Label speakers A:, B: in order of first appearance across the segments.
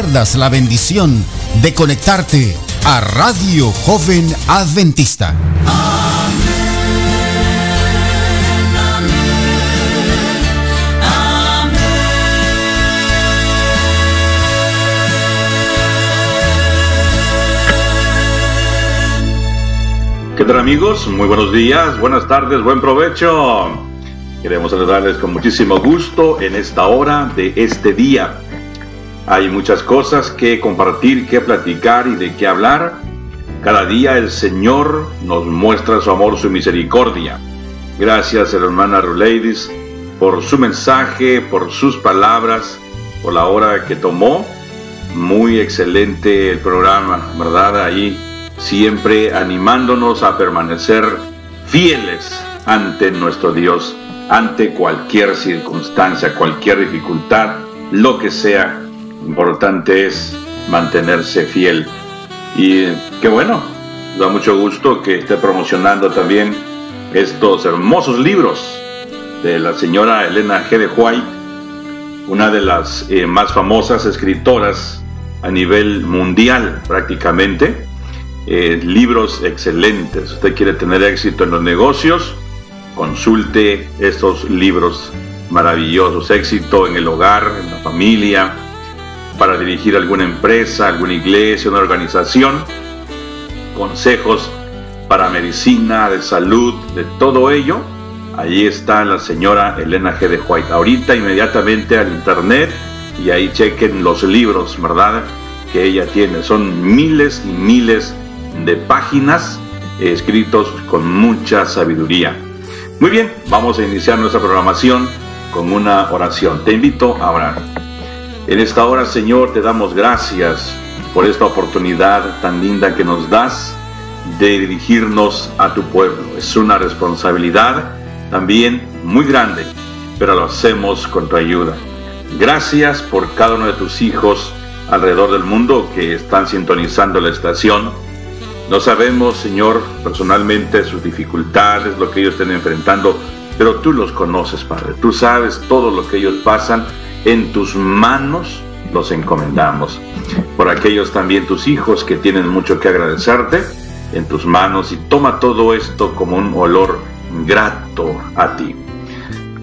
A: Pierdas la bendición de conectarte a Radio Joven Adventista.
B: ¿Qué tal amigos? Muy buenos días, buenas tardes, buen provecho. Queremos saludarles con muchísimo gusto en esta hora de este día. Hay muchas cosas que compartir, que platicar y de qué hablar. Cada día el Señor nos muestra su amor, su misericordia. Gracias hermana Ruleidis por su mensaje, por sus palabras, por la hora que tomó. Muy excelente el programa, ¿verdad? Ahí siempre animándonos a permanecer fieles ante nuestro Dios, ante cualquier circunstancia, cualquier dificultad, lo que sea. Importante es mantenerse fiel. Y qué bueno, da mucho gusto que esté promocionando también estos hermosos libros de la señora Elena G. de White, una de las eh, más famosas escritoras a nivel mundial prácticamente. Eh, libros excelentes. Usted quiere tener éxito en los negocios, consulte estos libros maravillosos. Éxito en el hogar, en la familia, para dirigir alguna empresa, alguna iglesia, una organización. Consejos para medicina, de salud, de todo ello. Allí está la señora Elena G. de White. Ahorita inmediatamente al internet y ahí chequen los libros, ¿verdad? Que ella tiene. Son miles y miles de páginas escritos con mucha sabiduría. Muy bien, vamos a iniciar nuestra programación con una oración. Te invito a orar. En esta hora, Señor, te damos gracias por esta oportunidad tan linda que nos das de dirigirnos a tu pueblo. Es una responsabilidad también muy grande, pero lo hacemos con tu ayuda. Gracias por cada uno de tus hijos alrededor del mundo que están sintonizando la estación. No sabemos, Señor, personalmente sus dificultades, lo que ellos estén enfrentando, pero tú los conoces, Padre. Tú sabes todo lo que ellos pasan. En tus manos los encomendamos. Por aquellos también tus hijos que tienen mucho que agradecerte, en tus manos y toma todo esto como un olor grato a ti.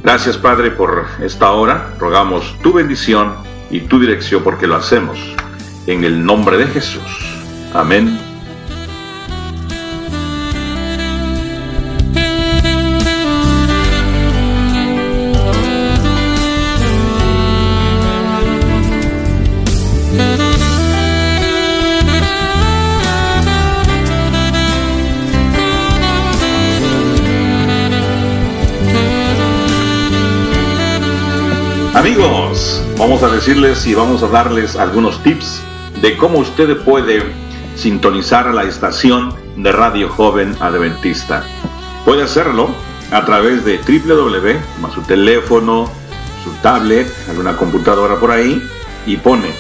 B: Gracias, Padre, por esta hora. Rogamos tu bendición y tu dirección porque lo hacemos en el nombre de Jesús. Amén. Vamos a decirles y vamos a darles algunos tips de cómo usted puede sintonizar la estación de Radio Joven Adventista. Puede hacerlo a través de www, más su teléfono, su tablet, alguna computadora por ahí, y pone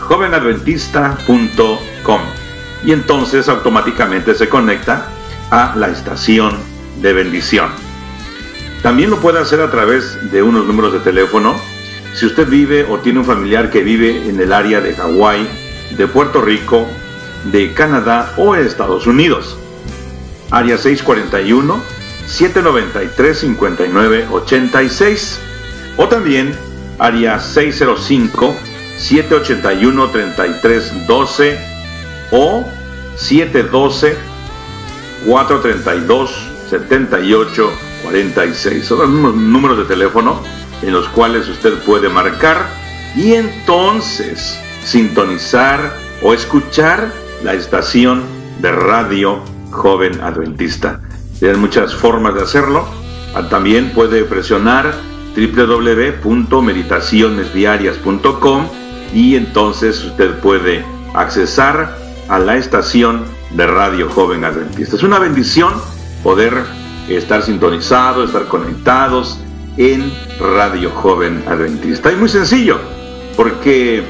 B: jovenadventista.com y entonces automáticamente se conecta a la estación de bendición. También lo puede hacer a través de unos números de teléfono. Si usted vive o tiene un familiar que vive en el área de Hawái, de Puerto Rico, de Canadá o Estados Unidos. Área 641 793 5986 o también área 605 781 3312 o 712 432 78 46. Son los números de teléfono en los cuales usted puede marcar y entonces sintonizar o escuchar la estación de radio joven adventista. Tiene muchas formas de hacerlo. Ah, también puede presionar www.meditacionesdiarias.com y entonces usted puede accesar a la estación de Radio Joven Adventista. Es una bendición poder estar sintonizados, estar conectados en Radio Joven Adventista. Y muy sencillo, porque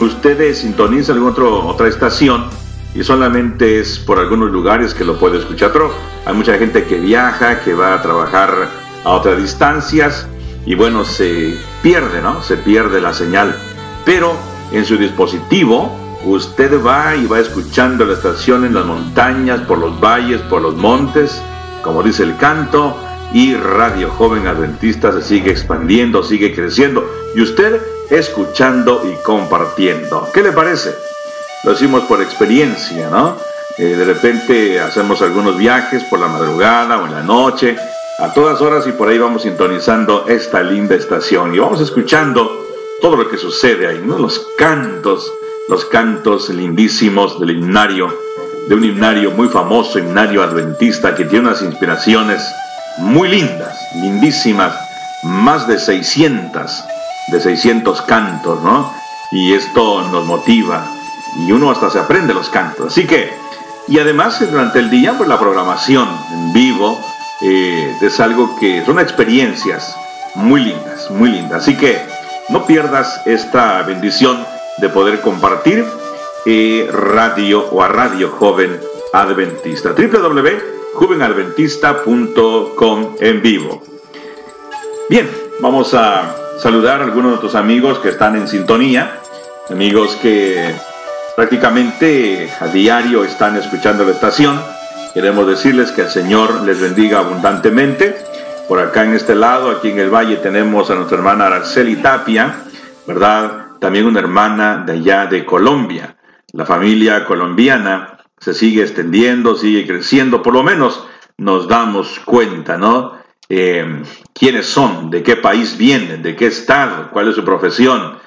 B: ustedes sintonizan en otro, otra estación y solamente es por algunos lugares que lo puede escuchar, pero hay mucha gente que viaja, que va a trabajar a otras distancias y bueno, se pierde, ¿no? Se pierde la señal. Pero en su dispositivo usted va y va escuchando la estación en las montañas, por los valles, por los montes, como dice el canto, y Radio Joven Adventista se sigue expandiendo, sigue creciendo, y usted escuchando y compartiendo. ¿Qué le parece? Lo decimos por experiencia, ¿no? Eh, de repente hacemos algunos viajes por la madrugada o en la noche, a todas horas y por ahí vamos sintonizando esta linda estación y vamos escuchando todo lo que sucede ahí, ¿no? Los cantos, los cantos lindísimos del himnario, de un himnario muy famoso, himnario adventista, que tiene unas inspiraciones muy lindas, lindísimas, más de 600, de 600 cantos, ¿no? Y esto nos motiva y uno hasta se aprende los cantos. Así que, y además durante el día, pues la programación en vivo eh, es algo que son experiencias muy lindas, muy lindas. Así que no pierdas esta bendición de poder compartir eh, radio o a Radio Joven Adventista. www.jovenadventista.com en vivo. Bien, vamos a saludar a algunos de nuestros amigos que están en sintonía, amigos que prácticamente a diario están escuchando la estación. Queremos decirles que el Señor les bendiga abundantemente. Por acá en este lado, aquí en el valle, tenemos a nuestra hermana Araceli Tapia, ¿verdad? también una hermana de allá de Colombia. La familia colombiana se sigue extendiendo, sigue creciendo, por lo menos nos damos cuenta, ¿no? Eh, quiénes son, de qué país vienen, de qué estado, cuál es su profesión.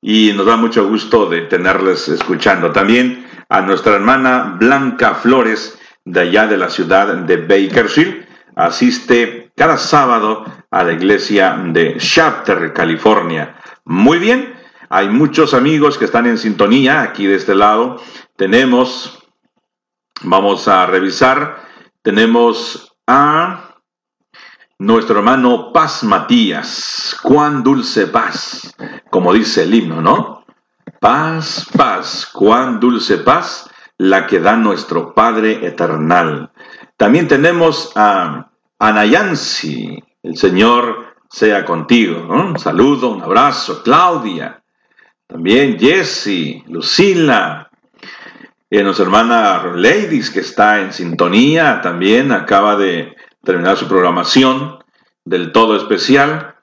B: Y nos da mucho gusto de tenerles escuchando. También a nuestra hermana Blanca Flores, de allá de la ciudad de Bakersfield, asiste cada sábado a la iglesia de Shafter, California. Muy bien, hay muchos amigos que están en sintonía aquí de este lado. Tenemos, vamos a revisar, tenemos a nuestro hermano Paz Matías. Cuán dulce paz, como dice el himno, ¿no? Paz, paz, cuán dulce paz, la que da nuestro Padre eternal. También tenemos a Anayansi, el Señor sea contigo. Un saludo, un abrazo. Claudia, también Jessie, Lucila, y nuestra hermana Ladies, que está en sintonía, también acaba de terminar su programación del todo especial.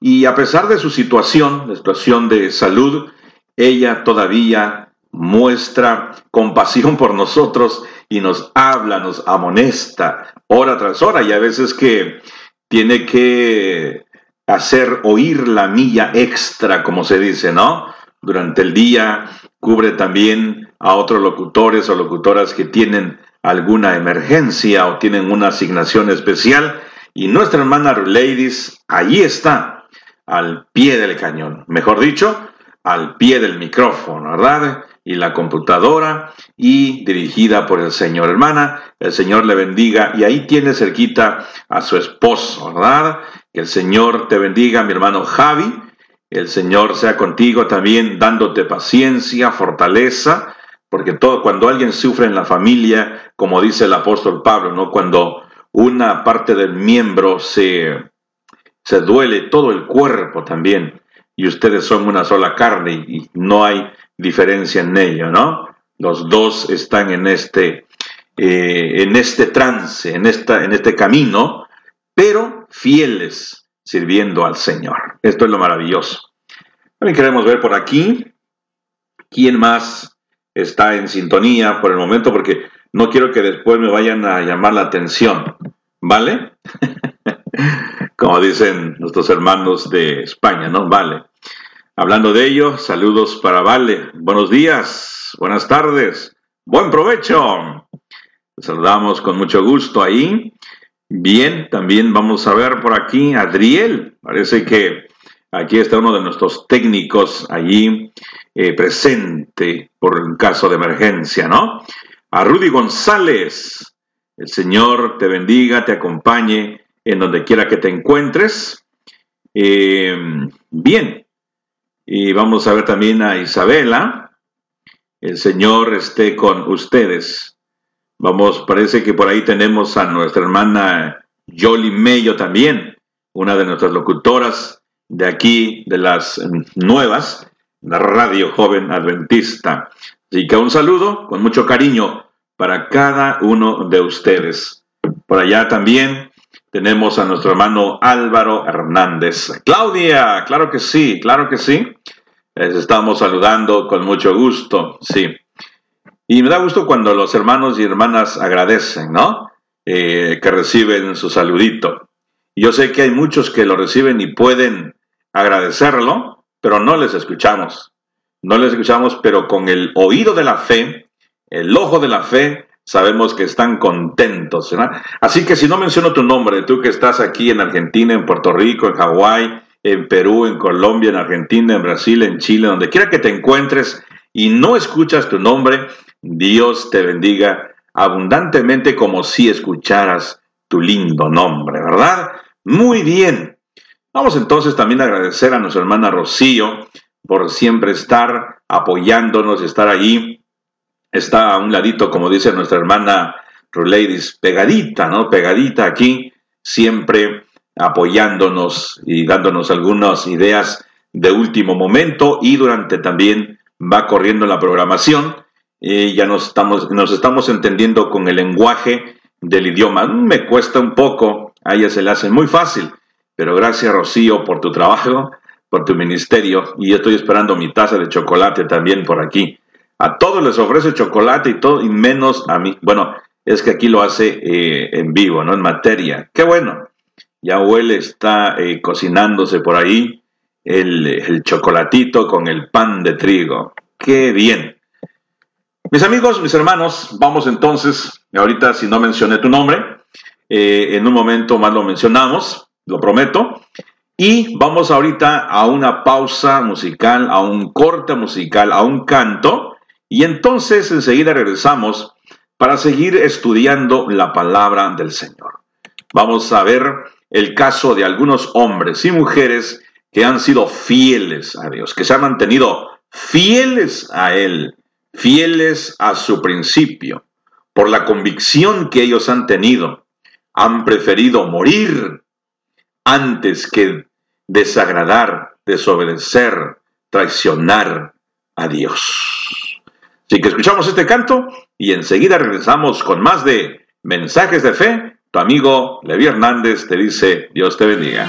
B: Y a pesar de su situación, la situación de salud, ella todavía muestra compasión por nosotros y nos habla, nos amonesta hora tras hora y a veces que tiene que hacer oír la milla extra, como se dice, ¿no? Durante el día, cubre también a otros locutores o locutoras que tienen alguna emergencia o tienen una asignación especial. Y nuestra hermana Ladies, allí está, al pie del cañón, mejor dicho, al pie del micrófono, ¿verdad? Y la computadora y dirigida por el Señor. Hermana, el Señor le bendiga y ahí tiene cerquita a su esposo, ¿verdad? Que el Señor te bendiga, mi hermano Javi, El Señor sea contigo también dándote paciencia, fortaleza, porque todo, cuando alguien sufre en la familia, como dice el apóstol Pablo, ¿no? Cuando una parte del miembro se, se duele, todo el cuerpo también, y ustedes son una sola carne y no hay diferencia en ello, ¿no? Los dos están en este, eh, en este trance, en, esta, en este camino, pero fieles sirviendo al Señor. Esto es lo maravilloso. También queremos ver por aquí quién más está en sintonía por el momento, porque no quiero que después me vayan a llamar la atención, ¿vale? Como dicen nuestros hermanos de España, ¿no? Vale. Hablando de ello, saludos para Vale. Buenos días, buenas tardes, buen provecho. saludamos con mucho gusto ahí. Bien, también vamos a ver por aquí Adriel. Parece que aquí está uno de nuestros técnicos allí eh, presente por un caso de emergencia, ¿no? A Rudy González. El Señor te bendiga, te acompañe en donde quiera que te encuentres. Eh, bien, y vamos a ver también a Isabela. El Señor esté con ustedes. Vamos, parece que por ahí tenemos a nuestra hermana Yoli Mello también, una de nuestras locutoras de aquí, de las nuevas, la Radio Joven Adventista. Así que un saludo con mucho cariño para cada uno de ustedes. Por allá también tenemos a nuestro hermano Álvaro Hernández. Claudia, claro que sí, claro que sí. Les estamos saludando con mucho gusto, sí. Y me da gusto cuando los hermanos y hermanas agradecen, ¿no? Eh, que reciben su saludito. Yo sé que hay muchos que lo reciben y pueden agradecerlo, pero no les escuchamos. No les escuchamos, pero con el oído de la fe, el ojo de la fe, sabemos que están contentos. Así que si no menciono tu nombre, tú que estás aquí en Argentina, en Puerto Rico, en Hawái, en Perú, en Colombia, en Argentina, en Brasil, en Chile, donde quiera que te encuentres y no escuchas tu nombre, Dios te bendiga abundantemente como si escucharas tu lindo nombre, ¿verdad? Muy bien. Vamos entonces también a agradecer a nuestra hermana Rocío por siempre estar apoyándonos, estar allí está a un ladito, como dice nuestra hermana Ruleidis, pegadita, ¿no? Pegadita aquí, siempre apoyándonos y dándonos algunas ideas de último momento y durante también va corriendo la programación. Y ya nos estamos, nos estamos entendiendo con el lenguaje del idioma. Me cuesta un poco, a ella se le hace muy fácil, pero gracias Rocío por tu trabajo, por tu ministerio y estoy esperando mi taza de chocolate también por aquí. A todos les ofrece chocolate y todo, y menos a mí. Bueno, es que aquí lo hace eh, en vivo, ¿no? En materia. Qué bueno. Ya huele, está eh, cocinándose por ahí el, el, chocolatito con el pan de trigo. Qué bien. Mis amigos, mis hermanos, vamos entonces, ahorita si no mencioné tu nombre, eh, en un momento más lo mencionamos, lo prometo. Y vamos ahorita a una pausa musical, a un corte musical, a un canto y entonces enseguida regresamos para seguir estudiando la palabra del Señor. Vamos a ver el caso de algunos hombres y mujeres que han sido fieles a Dios, que se han mantenido fieles a Él, fieles a su principio, por la convicción que ellos han tenido, han preferido morir antes que desagradar, desobedecer, traicionar a Dios. Así que escuchamos este canto y enseguida regresamos con más de mensajes de fe. Tu amigo Levi Hernández te dice, Dios te bendiga.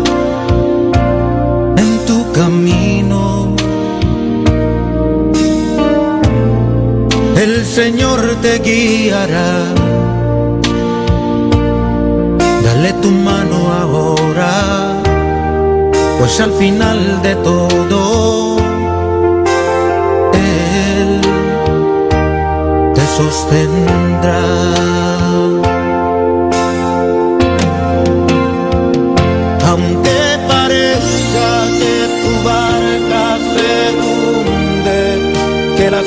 C: camino, el Señor te guiará. Dale tu mano ahora, pues al final de todo, Él te sostendrá. Aunque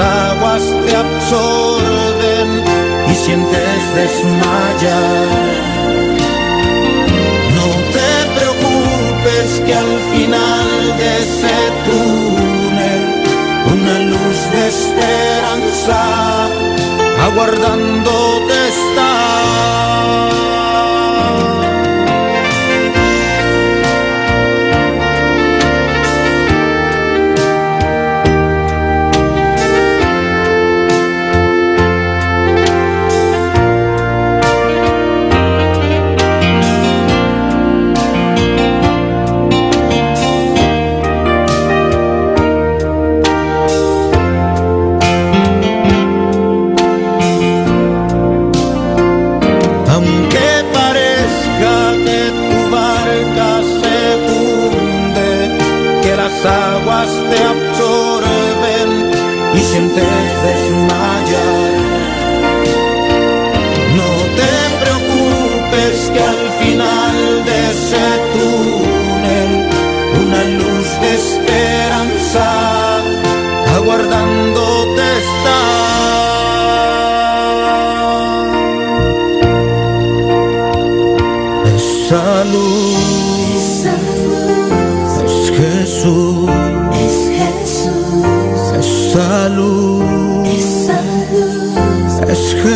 C: Aguas te absorben y sientes desmayar. No te preocupes que al final de ese túnel una luz de esperanza aguardándote está. Desmayar. No te preocupes que al final de ese túnel una luz de esperanza aguardándote está. Esa luz es Jesús, esa luz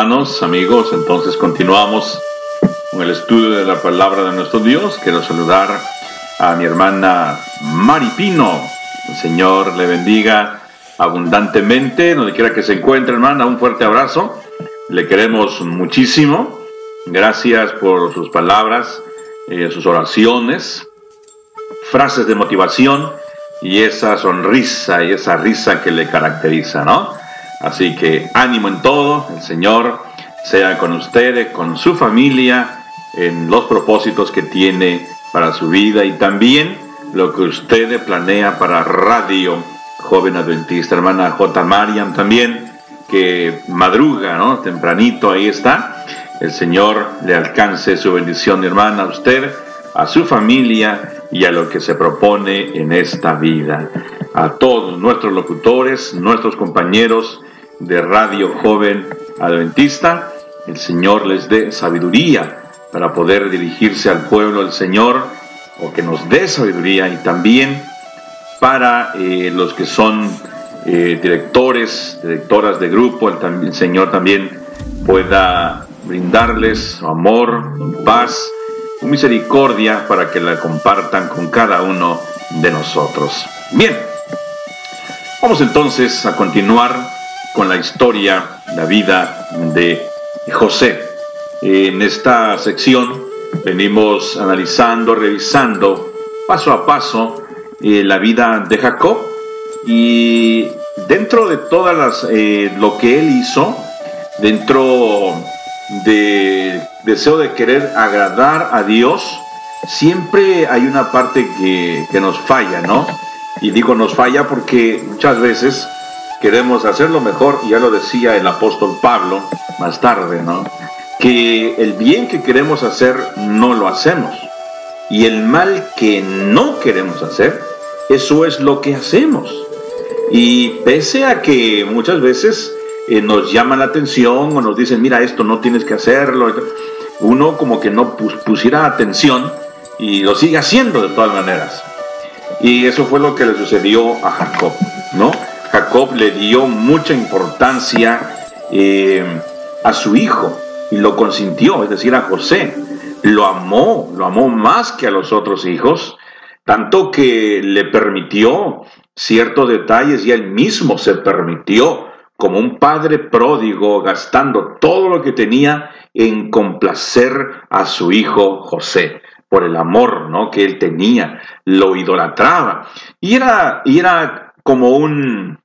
B: hermanos, amigos, entonces continuamos con el estudio de la palabra de nuestro Dios. Quiero saludar a mi hermana Maripino. El Señor le bendiga abundantemente, donde quiera que se encuentre, hermana. Un fuerte abrazo. Le queremos muchísimo. Gracias por sus palabras, eh, sus oraciones, frases de motivación y esa sonrisa y esa risa que le caracteriza, ¿no? Así que ánimo en todo, el Señor sea con ustedes, con su familia, en los propósitos que tiene para su vida y también lo que usted planea para Radio Joven Adventista, hermana J. Mariam también, que madruga, ¿no? Tempranito, ahí está. El Señor le alcance su bendición, hermana, a usted, a su familia y a lo que se propone en esta vida. A todos nuestros locutores, nuestros compañeros de Radio Joven Adventista, el Señor les dé sabiduría para poder dirigirse al pueblo del Señor, o que nos dé sabiduría y también para eh, los que son eh, directores, directoras de grupo, el, el, Señor también pueda brindarles amor, paz, misericordia para que la compartan con cada uno de nosotros. Bien, vamos entonces a continuar con la historia, la vida de José. En esta sección venimos analizando, revisando paso a paso eh, la vida de Jacob y dentro de todas las eh, lo que él hizo, dentro de deseo de querer agradar a Dios, siempre hay una parte que, que nos falla, ¿no? Y digo nos falla porque muchas veces queremos hacerlo mejor, y ya lo decía el apóstol Pablo más tarde, ¿no? que el bien que queremos hacer no lo hacemos. Y el mal que no queremos hacer, eso es lo que hacemos. Y pese a que muchas veces eh, nos llama la atención o nos dicen, mira, esto no tienes que hacerlo, uno como que no pusiera atención y lo sigue haciendo de todas maneras. Y eso fue lo que le sucedió a Jacob, ¿no? Jacob le dio mucha importancia eh, a su hijo, y lo consintió, es decir, a José. Lo amó, lo amó más que a los otros hijos, tanto que le permitió ciertos detalles y él mismo se permitió, como un padre pródigo, gastando todo lo que tenía en complacer a su hijo José por el amor ¿no? que él tenía, lo idolatraba. Y era, y era como un,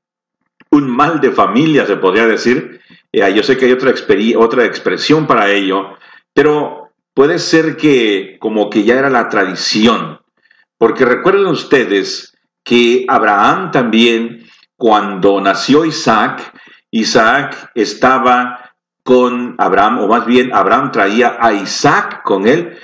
B: un mal de familia, se podría decir, eh, yo sé que hay otra, otra expresión para ello, pero puede ser que como que ya era la tradición, porque recuerden ustedes que Abraham también, cuando nació Isaac, Isaac estaba con Abraham, o más bien Abraham traía a Isaac con él,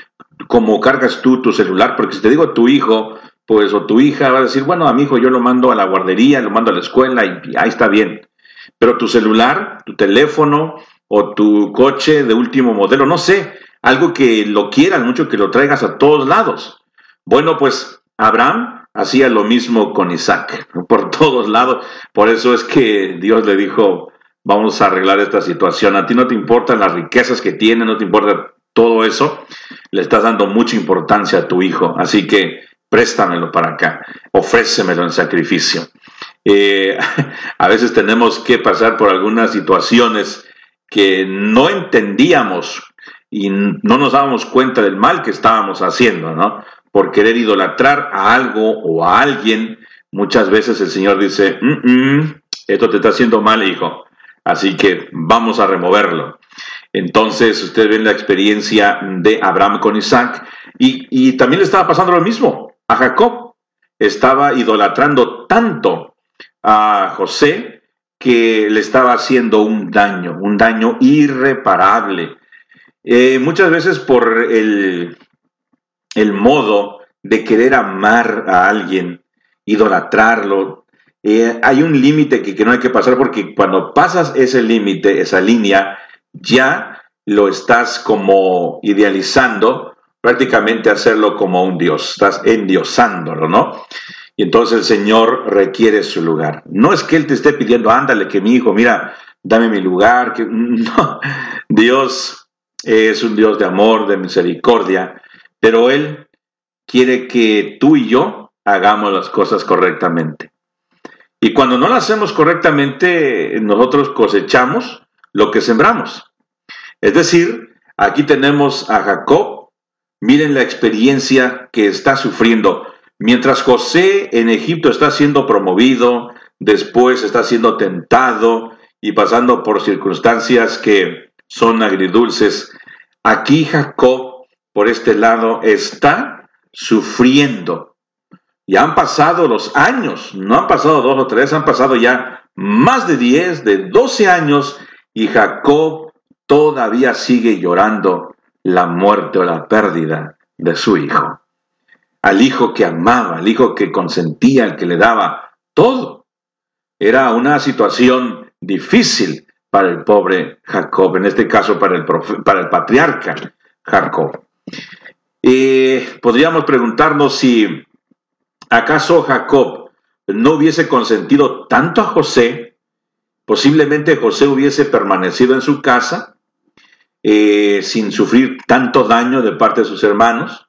B: como cargas tú tu celular, porque si te digo tu hijo, pues o tu hija va a decir, bueno, a mi hijo yo lo mando a la guardería, lo mando a la escuela y ahí está bien. Pero tu celular, tu teléfono o tu coche de último modelo, no sé, algo que lo quieran mucho, que lo traigas a todos lados. Bueno, pues Abraham hacía lo mismo con Isaac, por todos lados. Por eso es que Dios le dijo, vamos a arreglar esta situación. A ti no te importan las riquezas que tiene, no te importa todo eso. Le estás dando mucha importancia a tu hijo. Así que préstamelo para acá, ofrécemelo en sacrificio. Eh, a veces tenemos que pasar por algunas situaciones que no entendíamos y no nos dábamos cuenta del mal que estábamos haciendo, ¿no? Por querer idolatrar a algo o a alguien, muchas veces el Señor dice, esto te está haciendo mal, hijo, así que vamos a removerlo. Entonces, ustedes ven la experiencia de Abraham con Isaac y también le estaba pasando lo mismo a Jacob. Estaba idolatrando tanto a José que le estaba haciendo un daño, un daño irreparable. Eh, muchas veces por el, el, modo de querer amar a alguien, idolatrarlo, eh, hay un límite que, que no hay que pasar porque cuando pasas ese límite, esa línea, ya lo estás como idealizando, prácticamente hacerlo como un Dios, estás endiosándolo, ¿no? Y entonces el Señor requiere su lugar. No es que Él te esté pidiendo, ándale, que mi hijo, mira, dame mi lugar. Que... No, Dios es un Dios de amor, de misericordia, pero Él quiere que tú y yo hagamos las cosas correctamente. Y cuando no las hacemos correctamente, nosotros cosechamos lo que sembramos. Es decir, aquí tenemos a Jacob, miren la experiencia que está sufriendo. Mientras José en Egipto está siendo promovido, después está siendo tentado y pasando por circunstancias que son agridulces, aquí Jacob, por este lado, está sufriendo. Ya han pasado los años, no han pasado dos o tres, han pasado ya más de diez, de doce años, y Jacob todavía sigue llorando la muerte o la pérdida de su hijo al hijo que amaba, al hijo que consentía, al que le daba todo. Era una situación difícil para el pobre Jacob, en este caso para el, para el patriarca, Jacob. Podríamos preguntarnos si acaso Jacob no hubiese consentido tanto a José, posiblemente José hubiese permanecido en su casa eh, sin sufrir tanto daño de parte de sus hermanos,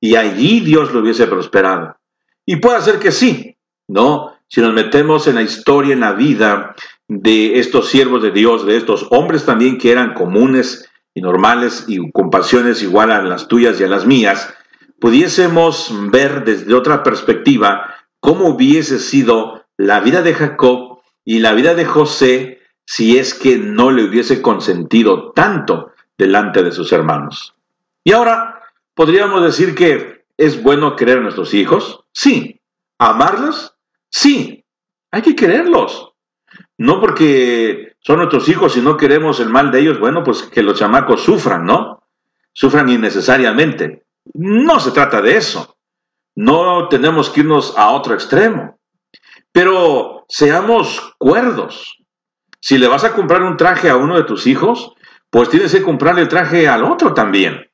B: y allí Dios lo hubiese prosperado. Y puede ser que sí, ¿no? Si nos metemos en la historia, en la vida de estos siervos de Dios, de estos hombres también que eran comunes y normales y con pasiones igual a las tuyas y a las mías, pudiésemos ver desde otra perspectiva cómo hubiese sido la vida de Jacob y la vida de José si es que no le hubiese consentido tanto delante de sus hermanos. Y ahora, ¿podríamos decir que es bueno querer a nuestros hijos? Sí. ¿Amarlos? Sí. Hay que quererlos. No porque son nuestros hijos y no queremos el mal de ellos, bueno, pues que los chamacos sufran, ¿no? Sufran innecesariamente. No se trata de eso. No tenemos que irnos a otro extremo. Pero seamos cuerdos. Si le vas a comprar un traje a uno de tus hijos, pues tienes que comprarle el traje al otro también.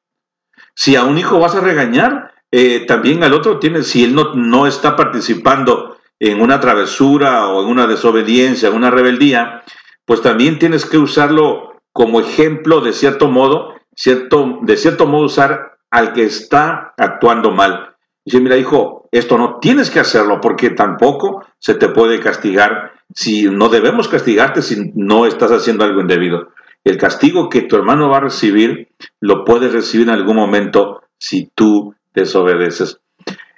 B: Si a un hijo vas a regañar, eh, también al otro tienes, si él no, no está participando en una travesura o en una desobediencia, en una rebeldía, pues también tienes que usarlo como ejemplo de cierto modo, cierto, de cierto modo usar al que está actuando mal. Dice, mira hijo, esto no tienes que hacerlo porque tampoco se te puede castigar si no debemos castigarte si no estás haciendo algo indebido. El castigo que tu hermano va a recibir lo puedes recibir en algún momento si tú desobedeces.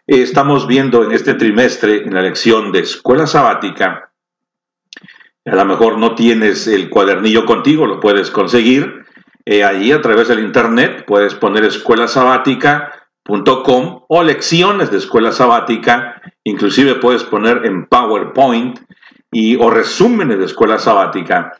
B: Estamos viendo en este trimestre, en la lección de escuela sabática, a lo mejor no tienes el cuadernillo contigo, lo puedes conseguir. Eh, allí a través del internet puedes poner escuela sabática.com o lecciones de escuela sabática. Inclusive puedes poner en PowerPoint y, o resúmenes de escuela sabática.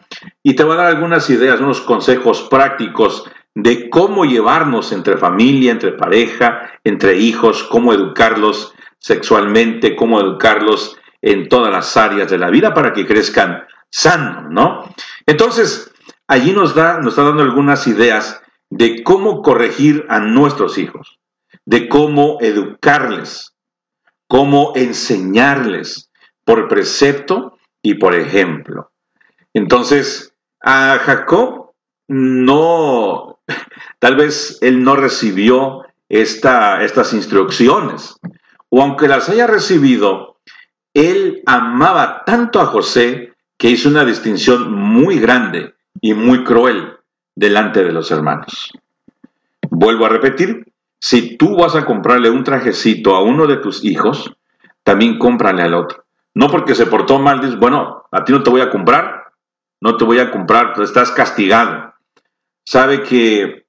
B: Y te voy a dar algunas ideas, unos consejos prácticos de cómo llevarnos entre familia, entre pareja, entre hijos, cómo educarlos sexualmente, cómo educarlos en todas las áreas de la vida para que crezcan sanos, ¿no? Entonces, allí nos da, nos está dando algunas ideas de cómo corregir a nuestros hijos, de cómo educarles, cómo enseñarles por precepto y por ejemplo. Entonces, a Jacob no, tal vez él no recibió esta, estas instrucciones, o aunque las haya recibido, él amaba tanto a José que hizo una distinción muy grande y muy cruel delante de los hermanos. Vuelvo a repetir, si tú vas a comprarle un trajecito a uno de tus hijos, también cómprale al otro. No porque se portó mal, dices, bueno, a ti no te voy a comprar, no te voy a comprar, tú estás castigado. Sabe que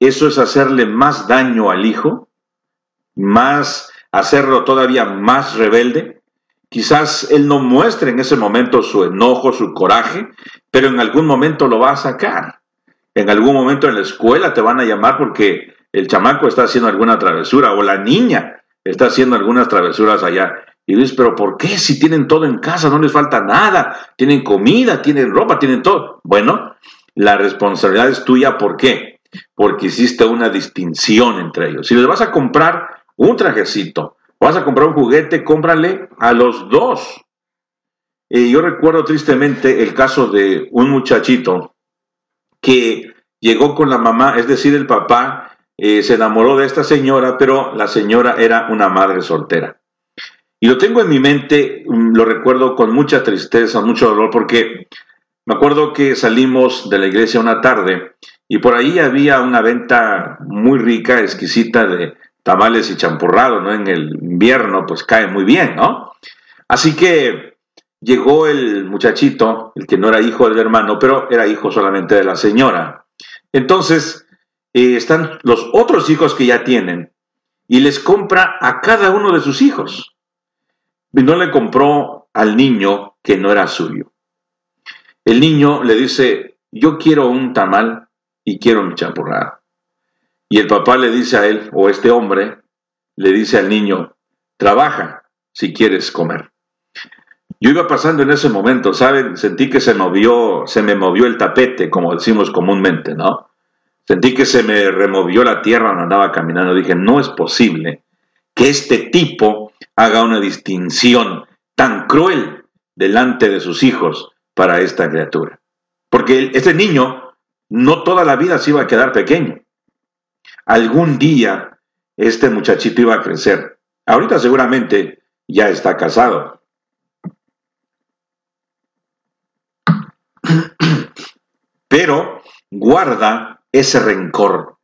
B: eso es hacerle más daño al hijo, más hacerlo todavía más rebelde. Quizás él no muestre en ese momento su enojo, su coraje, pero en algún momento lo va a sacar. En algún momento en la escuela te van a llamar porque el chamaco está haciendo alguna travesura o la niña está haciendo algunas travesuras allá. Y dices, pero ¿por qué? Si tienen todo en casa, no les falta nada, tienen comida, tienen ropa, tienen todo. Bueno, la responsabilidad es tuya, ¿por qué? Porque hiciste una distinción entre ellos. Si les vas a comprar un trajecito, vas a comprar un juguete, cómprale a los dos. Y yo recuerdo tristemente el caso de un muchachito que llegó con la mamá, es decir, el papá eh, se enamoró de esta señora, pero la señora era una madre soltera. Y lo tengo en mi mente, mm, lo recuerdo con mucha tristeza, mucho dolor, porque me acuerdo que salimos de la iglesia una tarde y por ahí había una venta muy rica, exquisita de tamales y champurrado, ¿no? En el invierno, pues cae muy bien, ¿no? Así que llegó el muchachito, el que no era hijo del hermano, pero era hijo solamente de la señora. Entonces, eh, están los otros hijos que ya tienen y les compra a cada uno de sus hijos y no le compró al niño que no era suyo. El niño le dice, yo quiero un tamal y quiero mi champurrada. Y el papá le dice a él, o este hombre, le dice al niño, trabaja si quieres comer. Yo iba pasando en ese momento, ¿saben? Sentí que se movió, se me movió el tapete, como decimos comúnmente, ¿no? Sentí que se me removió la tierra cuando andaba caminando. Dije, no es posible que este tipo haga una distinción tan cruel delante de sus hijos para esta criatura. Porque este niño no toda la vida se iba a quedar pequeño. Algún día este muchachito iba a crecer. Ahorita seguramente ya está casado. Pero guarda ese rencor,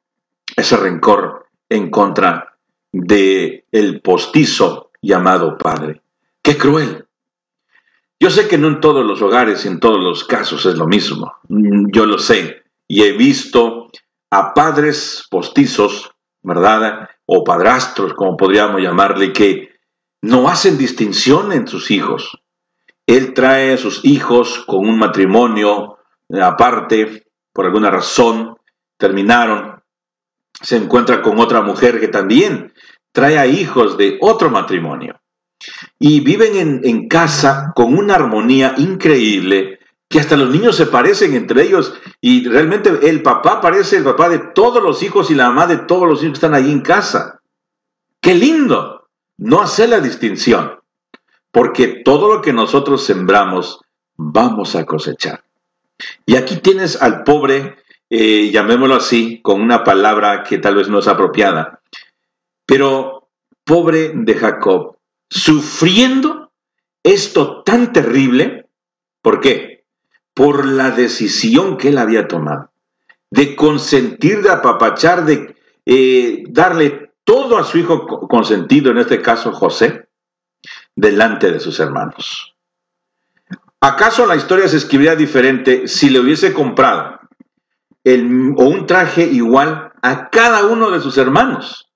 B: ese rencor en contra de el postizo llamado padre. Qué cruel. Yo sé que no en todos los hogares y en todos los casos es lo mismo. Yo lo sé y he visto a padres postizos, ¿verdad? O padrastros, como podríamos llamarle, que no hacen distinción en sus hijos. Él trae a sus hijos con un matrimonio aparte, por alguna razón, terminaron. Se encuentra con otra mujer que también trae a hijos de otro matrimonio. Y viven en, casa con una armonía increíble, que hasta los niños se parecen entre ellos y realmente el papá parece el papá de todos los hijos y la mamá de todos los hijos que están allí en casa. ¡Qué lindo! No hacer la distinción, porque todo lo que nosotros sembramos vamos a cosechar. Y aquí tienes al pobre, eh, llamémoslo así, con una palabra que tal vez no es apropiada, pero pobre de Jacob, sufriendo esto tan terrible, ¿por qué? por la decisión que él había tomado, de consentir, de apapachar, de eh, darle todo a su hijo consentido, en este caso José, delante de sus hermanos. ¿Acaso la historia se escribiría diferente si le hubiese comprado el, o un traje igual a cada uno de sus hermanos?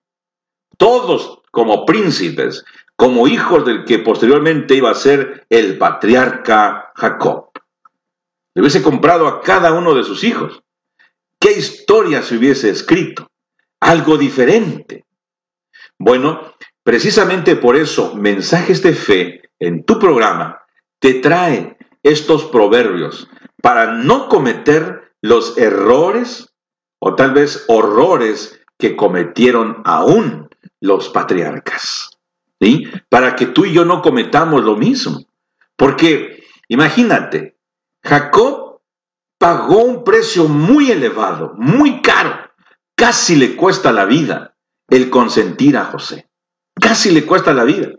B: Todos como príncipes, como hijos del que posteriormente iba a ser el patriarca Jacob. Le hubiese comprado a cada uno de sus hijos. ¿Qué historia se hubiese escrito? Algo diferente. Bueno, precisamente por eso, mensajes de fe en tu programa te trae estos proverbios para no cometer los errores o tal vez horrores que cometieron aún los patriarcas. Para que tú y yo no cometamos lo mismo. Porque imagínate, Jacob pagó un precio muy elevado, muy caro. Casi le cuesta la vida el consentir a José. Casi le cuesta la vida.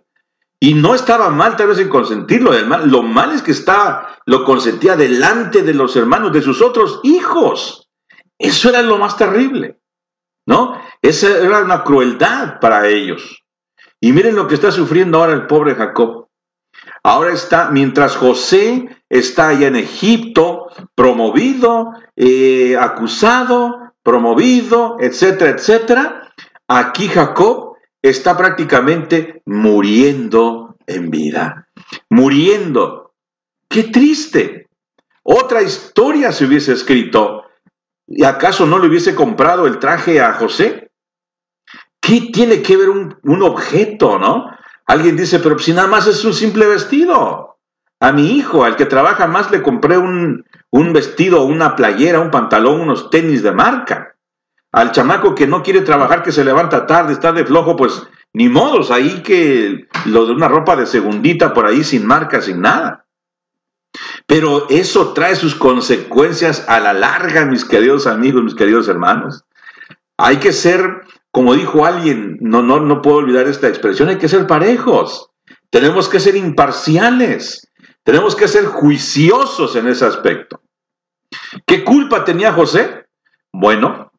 B: Y no estaba mal tal vez en consentirlo. Lo mal es que está, lo consentía delante de los hermanos, de sus otros hijos. Eso era lo más terrible. ¿No? Esa era una crueldad para ellos. Y miren lo que está sufriendo ahora el pobre Jacob. Ahora está, mientras José está allá en Egipto, promovido, eh, acusado, promovido, etcétera, etcétera, aquí Jacob está prácticamente muriendo en vida. Muriendo. Qué triste. Otra historia se hubiese escrito. ¿Y acaso no le hubiese comprado el traje a José? ¿Qué tiene que ver un, objeto, no? Alguien dice, pero si nada más es un simple vestido. A mi hijo, al que trabaja más, le compré un, un vestido, una playera, un pantalón, unos tenis de marca. Al chamaco que no quiere trabajar, que se levanta tarde, está de flojo, pues ni modos, ahí que lo de una ropa de segundita por ahí sin marca, sin nada. Pero eso trae sus consecuencias a la larga, mis queridos amigos, mis queridos hermanos. Hay que ser como dijo alguien, no, no, no puedo olvidar esta expresión, hay que ser parejos, tenemos que ser imparciales, tenemos que ser juiciosos en ese aspecto. ¿Qué culpa tenía José? Bueno,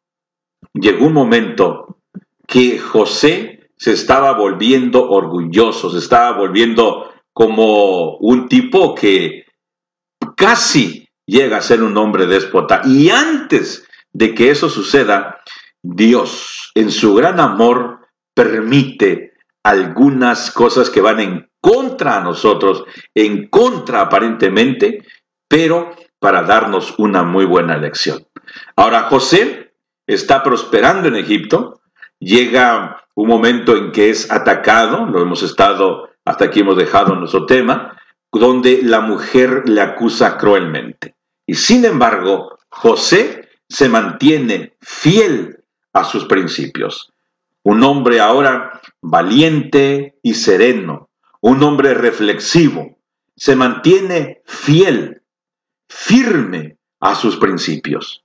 B: llegó un momento que José se estaba volviendo orgulloso, se estaba volviendo como un tipo que casi llega a ser un hombre déspota. Y antes de que eso suceda, Dios, en su gran amor, permite algunas cosas que van en contra a nosotros, en contra aparentemente, pero para darnos una muy buena lección. Ahora, José está prosperando en Egipto, llega un momento en que es atacado, lo hemos estado, hasta aquí hemos dejado nuestro tema, donde la mujer le acusa cruelmente. Y sin embargo, José se mantiene fiel a sus principios. Un hombre ahora valiente y sereno, un hombre reflexivo, se mantiene fiel, firme a sus principios.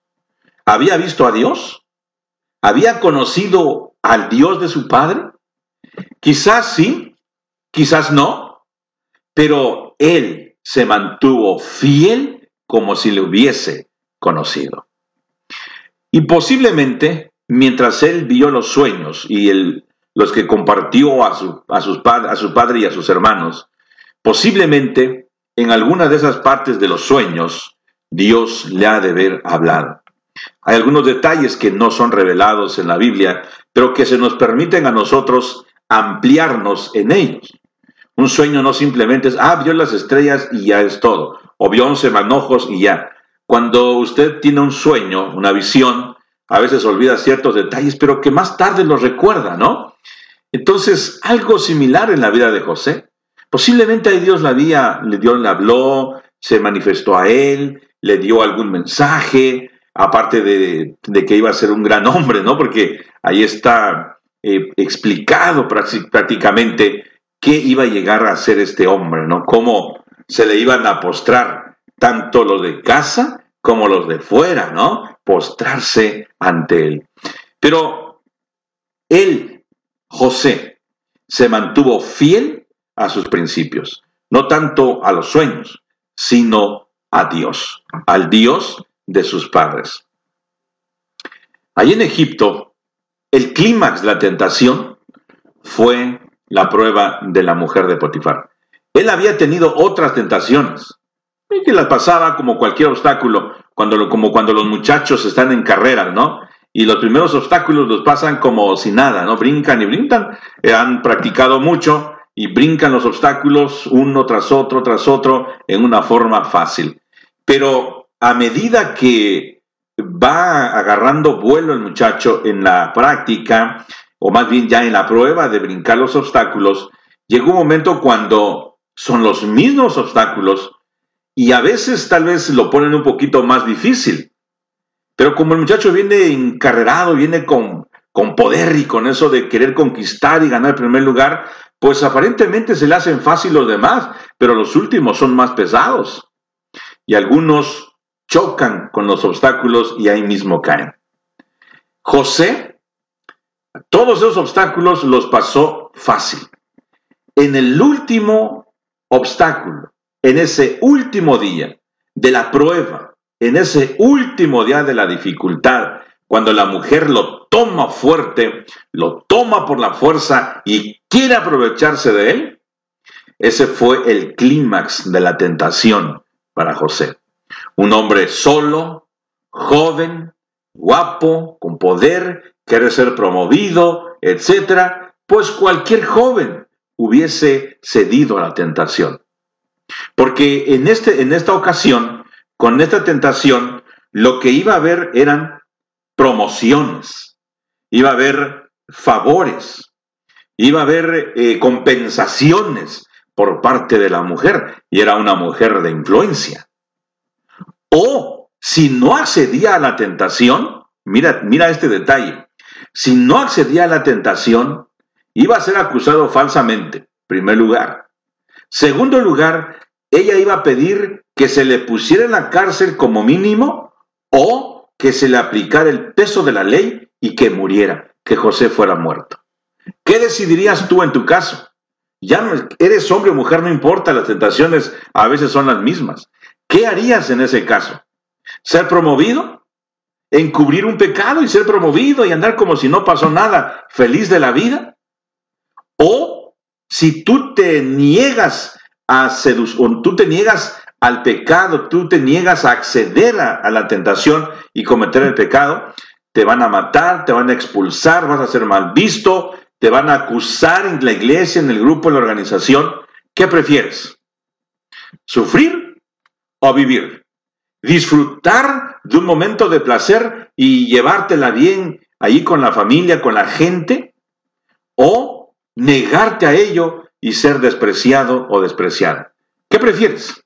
B: ¿Había visto a Dios? ¿Había conocido al Dios de su padre? Quizás sí, quizás no, pero él se mantuvo fiel como si le hubiese conocido. Y posiblemente, mientras él vio los sueños y los que compartió a su, padre y a sus hermanos, posiblemente en alguna de esas partes de los sueños, Dios le ha de haber hablado. Hay algunos detalles que no son revelados en la Biblia, pero que se nos permiten a nosotros ampliarnos en ellos. Un sueño no simplemente es, ah, vio las estrellas y ya es todo, o vio once manojos y ya. Cuando usted tiene un sueño, una visión, a veces olvida ciertos detalles, pero que más tarde los recuerda, ¿no? Entonces, algo similar en la vida de José. Posiblemente Dios la había, Dios le habló, se manifestó a él, le dio algún mensaje, aparte de, que iba a ser un gran hombre, ¿no? Porque ahí está eh, explicado prácticamente qué iba a llegar a ser este hombre, ¿no? Cómo se le iban a postrar tanto los de casa como los de fuera, ¿no? Postrarse ante él. Pero él, José, se mantuvo fiel a sus principios, no tanto a los sueños, sino a Dios, al Dios de sus padres. Allí en Egipto, el clímax de la tentación fue la prueba de la mujer de Potifar. Él había tenido otras tentaciones, y que las pasaba como cualquier obstáculo, cuando, como cuando los muchachos están en carrera, ¿no? Y los primeros obstáculos los pasan como si nada, ¿no? Brincan y brincan, eh, han practicado mucho y brincan los obstáculos uno tras otro, tras otro, en una forma fácil. Pero a medida que va agarrando vuelo el muchacho en la práctica, o más bien ya en la prueba de brincar los obstáculos, llegó un momento cuando son los mismos obstáculos y a veces tal vez lo ponen un poquito más difícil. Pero como el muchacho viene encarrerado, viene con, con poder y con eso de querer conquistar y ganar el primer lugar, pues aparentemente se le hacen fácil los demás, pero los últimos son más pesados. Y algunos chocan con los obstáculos y ahí mismo caen. José, todos esos obstáculos los pasó fácil. En el último obstáculo, en ese último día de la prueba, en ese último día de la dificultad, cuando la mujer lo toma fuerte, lo toma por la fuerza y quiere aprovecharse de él, ese fue el clímax de la tentación para José. Un hombre solo, joven, guapo, con poder, quiere ser promovido, etc., pues cualquier joven hubiese cedido a la tentación. Porque en, este, en esta ocasión, con esta tentación, lo que iba a haber eran promociones, iba a haber favores, iba a haber eh, compensaciones por parte de la mujer, y era una mujer de influencia. O si no accedía a la tentación, mira, mira este detalle, si no accedía a la tentación, iba a ser acusado falsamente, primer lugar. Segundo lugar, ella iba a pedir que se le pusiera en la cárcel como mínimo o que se le aplicara el peso de la ley y que muriera, que José fuera muerto. ¿Qué decidirías tú en tu caso? Ya eres hombre o mujer, no importa, las tentaciones a veces son las mismas. ¿Qué harías en ese caso? ¿Ser promovido? ¿Encubrir un pecado y ser promovido y andar como si no pasó nada, feliz de la vida? ¿O si tú te niegas a seducir, tú te niegas al pecado, tú te niegas a acceder a, a la tentación y cometer el pecado, te van a matar, te van a expulsar, vas a ser mal visto, te van a acusar en la iglesia, en el grupo, en la organización. ¿Qué prefieres? ¿Sufrir o vivir. Disfrutar de un momento de placer y llevártela bien ahí con la familia, con la gente, o negarte a ello y ser despreciado o despreciada. ¿Qué prefieres?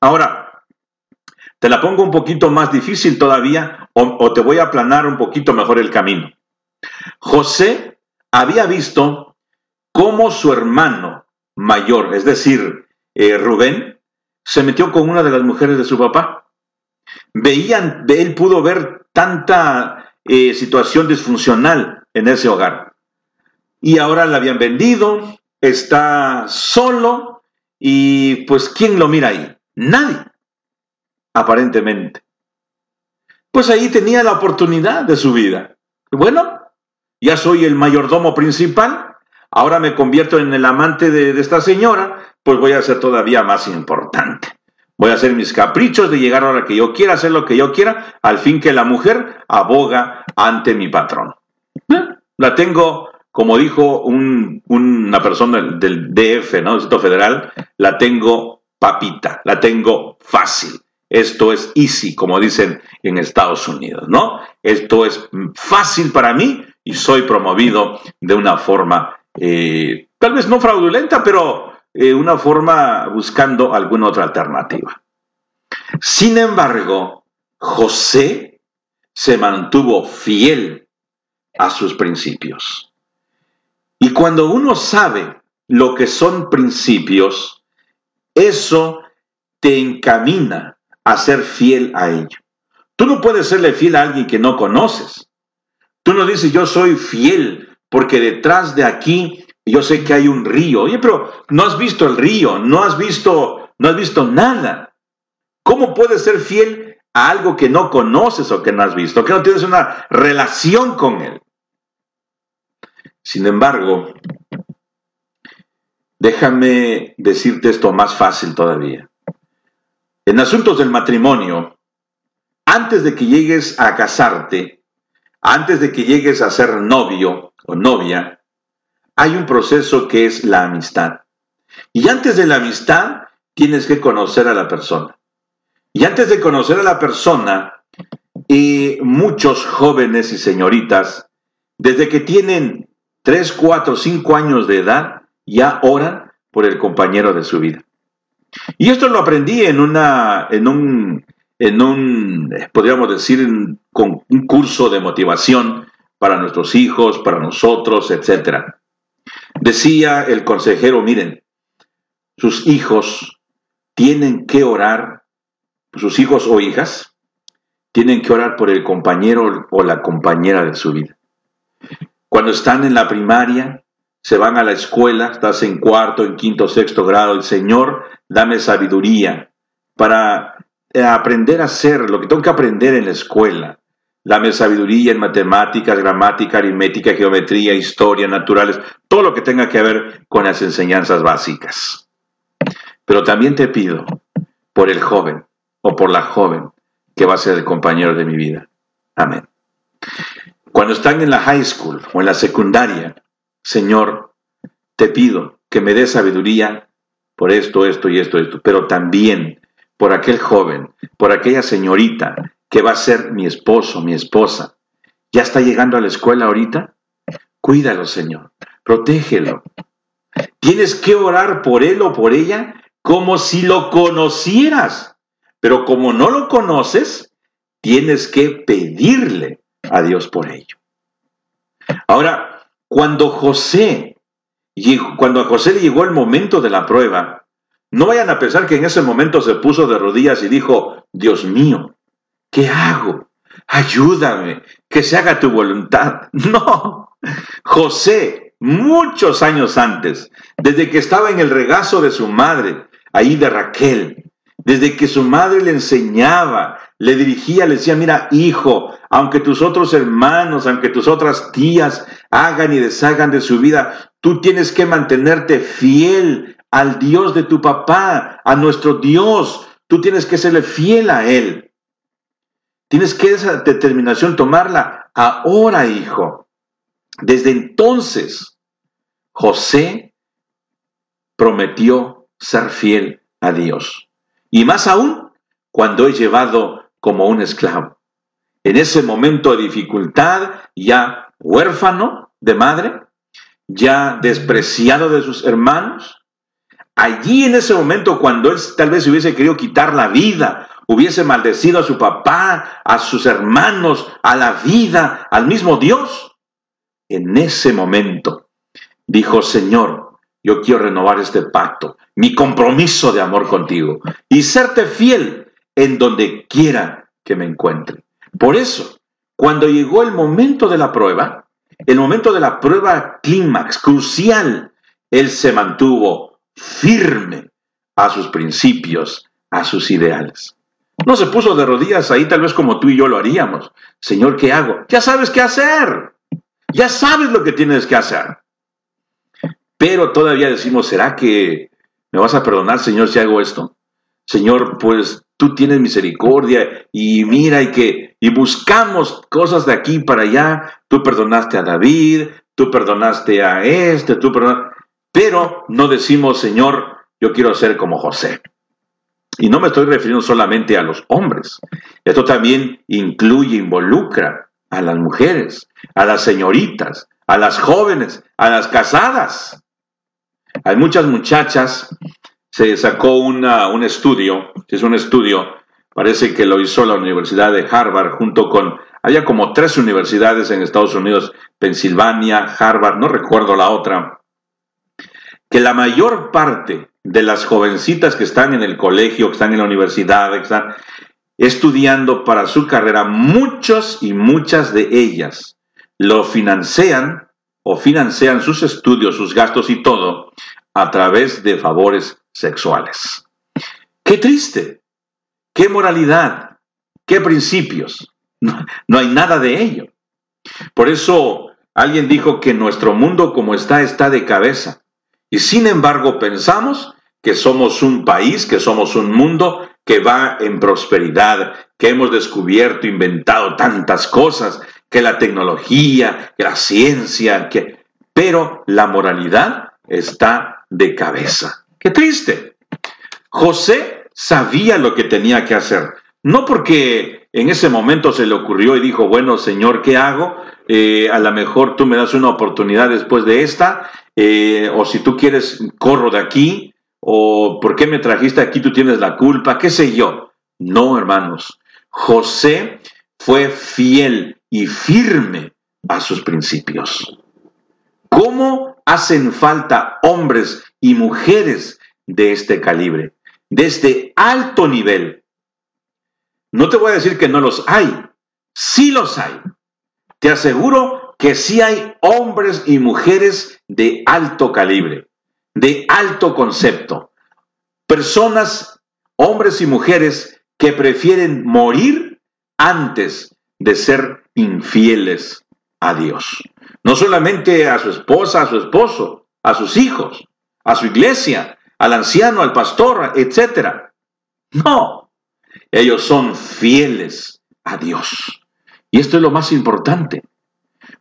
B: Ahora, te la pongo un poquito más difícil todavía o, te voy a aplanar un poquito mejor el camino. José había visto cómo su hermano mayor, es decir, eh, Rubén, se metió con una de las mujeres de su papá. Veían, él pudo ver tanta eh, situación disfuncional en ese hogar. Y ahora la habían vendido, está solo y pues ¿quién lo mira ahí? Nadie, aparentemente. Pues ahí tenía la oportunidad de su vida. Bueno, ya soy el mayordomo principal, ahora me convierto en el amante de, de esta señora, pues voy a ser todavía más importante. Voy a hacer mis caprichos de llegar a la que yo quiera, hacer lo que yo quiera, al fin que la mujer aboga ante mi patrón. ¿Eh? La tengo, como dijo un- una persona del, DF, ¿no? Distrito Federal, la tengo papita, la tengo fácil. Esto es easy, como dicen en Estados Unidos, ¿no? Esto es fácil para mí y soy promovido de una forma, eh, tal vez no fraudulenta, pero eh, una forma buscando alguna otra alternativa. Sin embargo, José se mantuvo fiel a sus principios. Y cuando uno sabe lo que son principios, eso te encamina a ser fiel a ello. Tú no puedes serle fiel a alguien que no conoces. Tú no dices, yo soy fiel porque detrás de aquí yo sé que hay un río. Pero no has visto el río, no has visto, no has visto nada. ¿Cómo puedes ser fiel a algo que no conoces o que no has visto? Que no tienes una relación con él. Sin embargo, déjame decirte esto más fácil todavía. En asuntos del matrimonio, antes de que llegues a casarte, antes de que llegues a ser novio o novia, hay un proceso que es la amistad. Y antes de la amistad, tienes que conocer a la persona. Y antes de conocer a la persona, eh, muchos jóvenes y señoritas, desde que tienen 3, 4, 5 años de edad, ya oran por el compañero de su vida. Y esto lo aprendí en, una, en un, en un, podríamos decir, en- con un curso de motivación para nuestros hijos, para nosotros, etc. Decía el consejero, miren, sus hijos tienen que orar, sus hijos o hijas, tienen que orar por el compañero o la compañera de su vida. Cuando están en la primaria, se van a la escuela, estás en cuarto, en quinto, sexto grado, el Señor, dame sabiduría para aprender a hacer lo que tengo que aprender en la escuela. Dame sabiduría en matemáticas, gramática, aritmética, geometría, historia, naturales, todo lo que tenga que ver con las enseñanzas básicas. Pero también te pido por el joven o por la joven que va a ser el compañero de mi vida. Amén. Cuando están en la high school o en la secundaria, Señor, te pido que me des sabiduría por esto, esto y esto, esto, pero también por aquel joven, por aquella señorita que va a ser mi esposo, mi esposa. ¿Ya está llegando a la escuela ahorita? Cuídalo, Señor, protégelo. Tienes que orar por él o por ella como si lo conocieras, pero como no lo conoces, tienes que pedirle a Dios por ello. Ahora, cuando José, cuando a José le llegó el momento de la prueba, no vayan a pensar que en ese momento se puso de rodillas y dijo, Dios mío, ¿qué hago? Ayúdame, que se haga tu voluntad. No, José, muchos años antes, desde que estaba en el regazo de su madre, ahí de Raquel, desde que su madre le enseñaba, le dirigía, le decía, mira, hijo, aunque tus otros hermanos, aunque tus otras tías hagan y deshagan de su vida, tú tienes que mantenerte fiel al Dios de tu papá, a nuestro Dios. Tú tienes que serle fiel a Él. Tienes que esa determinación tomarla ahora, hijo. Desde entonces, José prometió ser fiel a Dios. Y más aún cuando es llevado como un esclavo. En ese momento de dificultad, ya huérfano de madre, ya despreciado de sus hermanos, allí en ese momento cuando él tal vez se hubiese querido quitar la vida hubiese maldecido a su papá, a sus hermanos, a la vida, al mismo Dios. En ese momento dijo, Señor, yo quiero renovar este pacto, mi compromiso de amor contigo y serte fiel en donde quiera que me encuentre. Por eso, cuando llegó el momento de la prueba, el momento de la prueba clímax, crucial, él se mantuvo firme a sus principios, a sus ideales. No se puso de rodillas ahí tal vez como tú y yo lo haríamos. Señor, ¿qué hago? Ya sabes qué hacer. Ya sabes lo que tienes que hacer. Pero todavía decimos, ¿será que me vas a perdonar, Señor, si hago esto? Señor, pues tú tienes misericordia y mira y que y buscamos cosas de aquí para allá. Tú perdonaste a David, tú perdonaste a este, tú perdonaste, pero no decimos, Señor, yo quiero ser como José. Y no me estoy refiriendo solamente a los hombres. Esto también incluye, involucra a las mujeres, a las señoritas, a las jóvenes, a las casadas. Hay muchas muchachas, se sacó un estudio, es un estudio, parece que lo hizo la Universidad de Harvard junto con, había como tres universidades en Estados Unidos, Pensilvania, Harvard, no recuerdo la otra, que la mayor parte de las jovencitas que están en el colegio, que están en la universidad, que están estudiando para su carrera, muchos y muchas de ellas lo financian o financian sus estudios, sus gastos y todo a través de favores sexuales. Qué triste, qué moralidad, qué principios. No, no, hay nada de ello. Por eso alguien dijo que nuestro mundo como está está de cabeza. Y sin embargo pensamos que somos un país, que somos un mundo que va en prosperidad, que hemos descubierto, inventado tantas cosas, que la tecnología, que la ciencia, que... pero la moralidad está de cabeza. Qué triste. José sabía lo que tenía que hacer. No porque en ese momento se le ocurrió y dijo, bueno, Señor, ¿qué hago? Eh, a lo mejor tú me das una oportunidad después de esta, eh, o si tú quieres, corro de aquí, o ¿por qué me trajiste aquí? Tú tienes la culpa, qué sé yo. No, hermanos. José fue fiel y firme a sus principios. ¿Cómo hacen falta hombres y mujeres de este calibre, de este alto nivel? No te voy a decir que no los hay, sí los hay. Te aseguro que sí hay hombres y mujeres de alto calibre, de alto concepto. Personas, hombres y mujeres que prefieren morir antes de ser infieles a Dios. No solamente a su esposa, a su esposo, a sus hijos, a su iglesia, al anciano, al pastor, etc. No, ellos son fieles a Dios. Y esto es lo más importante,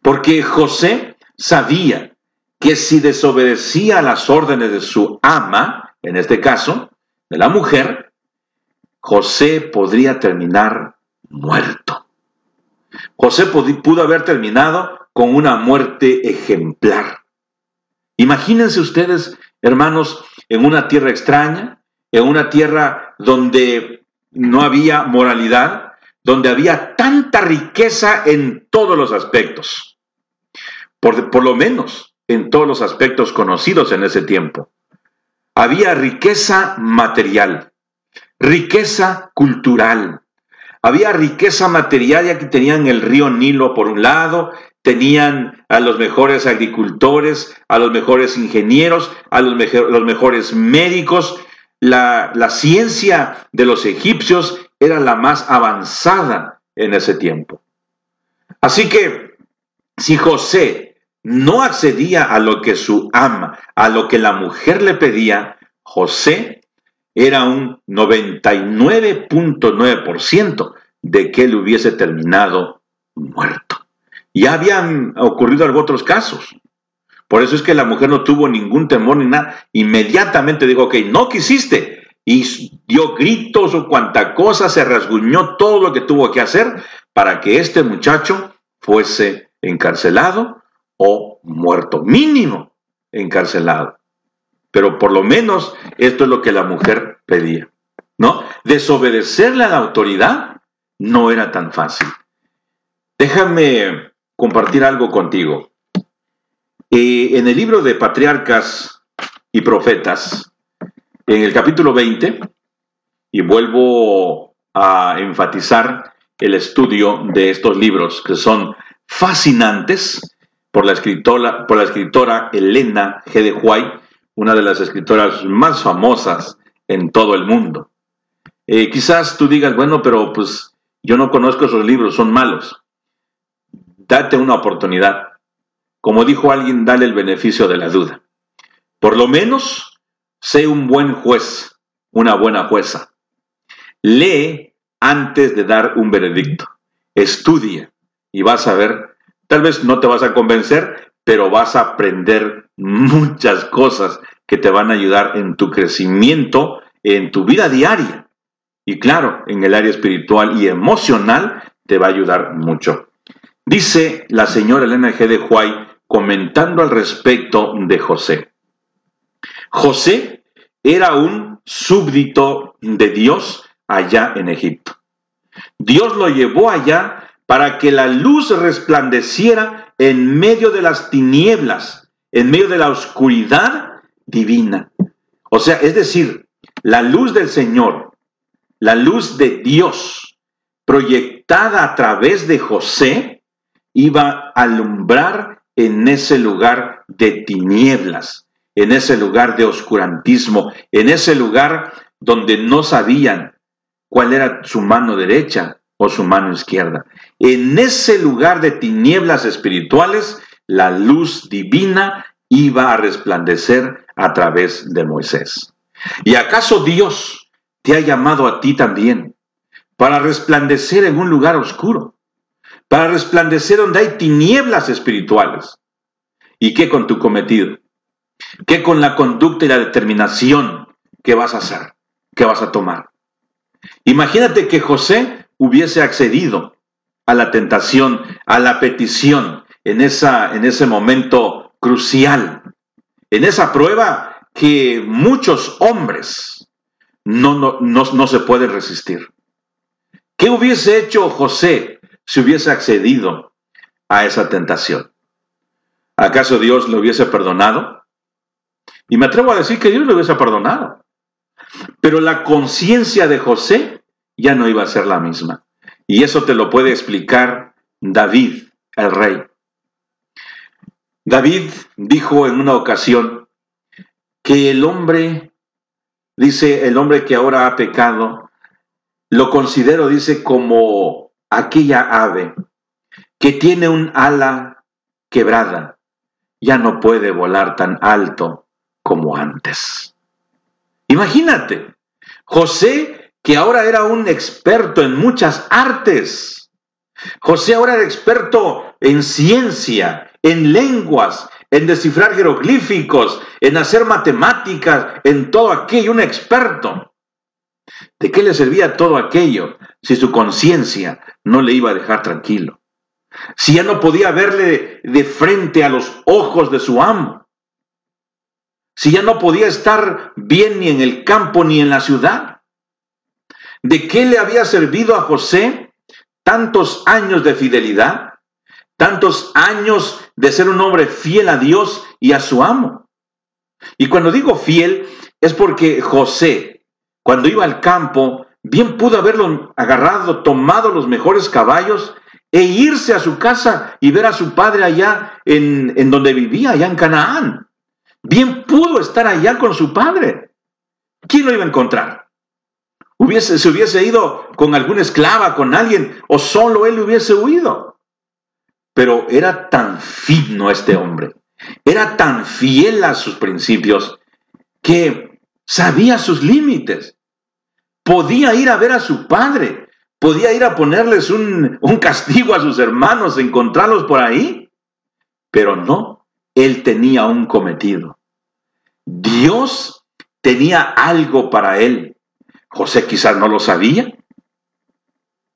B: porque José sabía que si desobedecía las órdenes de su ama, en este caso, de la mujer, José podría terminar muerto. José pudo haber terminado con una muerte ejemplar. Imagínense ustedes, hermanos, en una tierra extraña, en una tierra donde no había moralidad, donde había tanta riqueza en todos los aspectos, por, por, lo menos en todos los aspectos conocidos en ese tiempo. Había riqueza material, riqueza cultural, había riqueza material ya que tenían el río Nilo por un lado, tenían a los mejores agricultores, a los mejores ingenieros, a los, los mejores médicos. La, la ciencia de los egipcios era la más avanzada en ese tiempo. Así que si José no accedía a lo que su ama, a lo que la mujer le pedía, José era un 99.9% de que él hubiese terminado muerto. Ya habían ocurrido otros casos. Por eso es que la mujer no tuvo ningún temor ni nada. Inmediatamente dijo, ok, no quisiste. Y dio gritos o cuanta cosa, se rasguñó todo lo que tuvo que hacer para que este muchacho fuese encarcelado o muerto. Mínimo encarcelado. Pero por lo menos esto es lo que la mujer pedía. ¿no? Desobedecerle a la autoridad no era tan fácil. Déjame compartir algo contigo. Eh, en el libro de Patriarcas y Profetas, en el capítulo 20, y vuelvo a enfatizar el estudio de estos libros que son fascinantes por la escritora, por la escritora Elena G. de White, una de las escritoras más famosas en todo el mundo. Eh, quizás tú digas, bueno, pero pues yo no conozco esos libros, son malos. Date una oportunidad. Como dijo alguien, dale el beneficio de la duda. Por lo menos, sé un buen juez, una buena jueza. Lee antes de dar un veredicto. Estudia y vas a ver, tal vez no te vas a convencer, pero vas a aprender muchas cosas que te van a ayudar en tu crecimiento, en tu vida diaria. Y claro, en el área espiritual y emocional te va a ayudar mucho. Dice la señora Elena G. de Huay comentando al respecto de José. José era un súbdito de Dios allá en Egipto. Dios lo llevó allá para que la luz resplandeciera en medio de las tinieblas, en medio de la oscuridad divina. O sea, es decir, la luz del Señor, la luz de Dios, proyectada a través de José, iba a alumbrar en ese lugar de tinieblas, en ese lugar de oscurantismo, en ese lugar donde no sabían cuál era su mano derecha o su mano izquierda. En ese lugar de tinieblas espirituales, la luz divina iba a resplandecer a través de Moisés. ¿Y acaso Dios te ha llamado a ti también para resplandecer en un lugar oscuro? Para resplandecer donde hay tinieblas espirituales. ¿Y qué con tu cometido? ¿Qué con la conducta y la determinación que vas a hacer? ¿Qué vas a tomar? Imagínate que José hubiese accedido a la tentación, a la petición en, esa, en ese momento crucial, en esa prueba que muchos hombres no, no, no, se pueden resistir. ¿Qué hubiese hecho José si hubiese accedido a esa tentación? ¿Acaso Dios le hubiese perdonado? Y me atrevo a decir que Dios le hubiese perdonado. Pero la conciencia de José ya no iba a ser la misma. Y eso te lo puede explicar David, el rey. David dijo en una ocasión que el hombre, dice, el hombre que ahora ha pecado, lo considero, dice, como aquella ave que tiene un ala quebrada, ya no puede volar tan alto como antes. Imagínate, José, que ahora era un experto en muchas artes. José ahora era experto en ciencia, en lenguas, en descifrar jeroglíficos, en hacer matemáticas, en todo aquello, un experto. ¿De qué le servía todo aquello si su conciencia no le iba a dejar tranquilo? Si ya no podía verle de frente a los ojos de su amo si ya no podía estar bien ni en el campo ni en la ciudad? ¿De qué le había servido a José tantos años de fidelidad? Tantos años de ser un hombre fiel a Dios y a su amo. Y cuando digo fiel es porque José, cuando iba al campo, bien pudo haberlo agarrado, tomado los mejores caballos e irse a su casa y ver a su padre allá en, donde vivía, allá en Canaán. Bien pudo estar allá con su padre. ¿Quién lo iba a encontrar? Se hubiese ido con alguna esclava, con alguien, o solo él hubiese huido. Pero era tan fino este hombre, era tan fiel a sus principios, que sabía sus límites. Podía ir a ver a su padre, podía ir a ponerles un, un castigo a sus hermanos, encontrarlos por ahí, pero no, él tenía un cometido. Dios tenía algo para él. José quizás no lo sabía.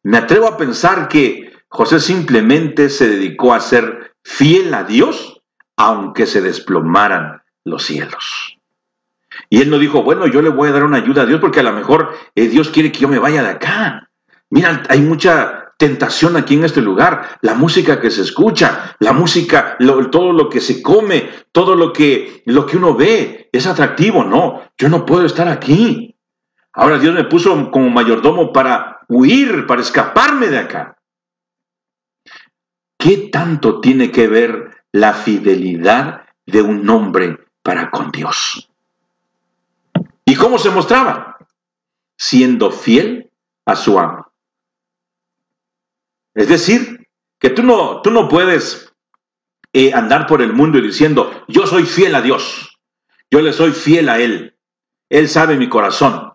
B: Me atrevo a pensar que José simplemente se dedicó a ser fiel a Dios, aunque se desplomaran los cielos. Y él no dijo, bueno, yo le voy a dar una ayuda a Dios porque a lo mejor eh, Dios quiere que yo me vaya de acá. Mira, hay mucha tentación aquí en este lugar. La música que se escucha, la música, todo lo que se come, todo lo que, lo que uno ve es atractivo. No, yo no puedo estar aquí. Ahora Dios me puso como mayordomo para huir, para escaparme de acá. ¿Qué tanto tiene que ver la fidelidad de un hombre para con Dios? ¿Y cómo se mostraba? Siendo fiel a su amo. Es decir, que tú no, tú no puedes eh, andar por el mundo diciendo, yo soy fiel a Dios, yo le soy fiel a Él, Él sabe mi corazón.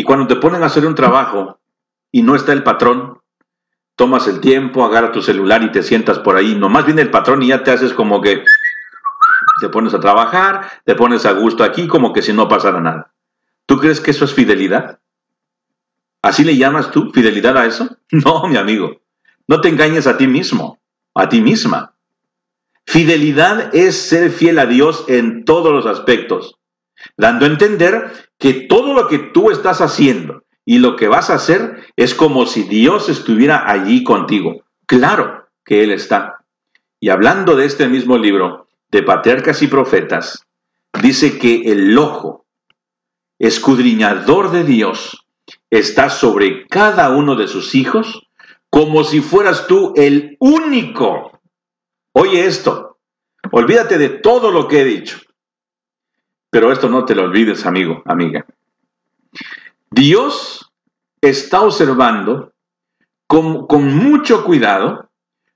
B: Y cuando te ponen a hacer un trabajo y no está el patrón, tomas el tiempo, agarra tu celular y te sientas por ahí, nomás viene el patrón y ya te haces como que te pones a trabajar, te pones a gusto aquí como que si no pasara nada. ¿Tú crees que eso es fidelidad? ¿Así le llamas tú fidelidad a eso? No, mi amigo. No te engañes a ti mismo, a ti misma. Fidelidad es ser fiel a Dios en todos los aspectos, dando a entender que todo lo que tú estás haciendo y lo que vas a hacer es como si Dios estuviera allí contigo. Claro que Él está. Y hablando de este mismo libro, de Patriarcas y Profetas, dice que el ojo escudriñador de Dios está sobre cada uno de sus hijos como si fueras tú el único. Oye esto, olvídate de todo lo que he dicho. Pero esto no te lo olvides, amigo, amiga. Dios está observando con, con mucho cuidado,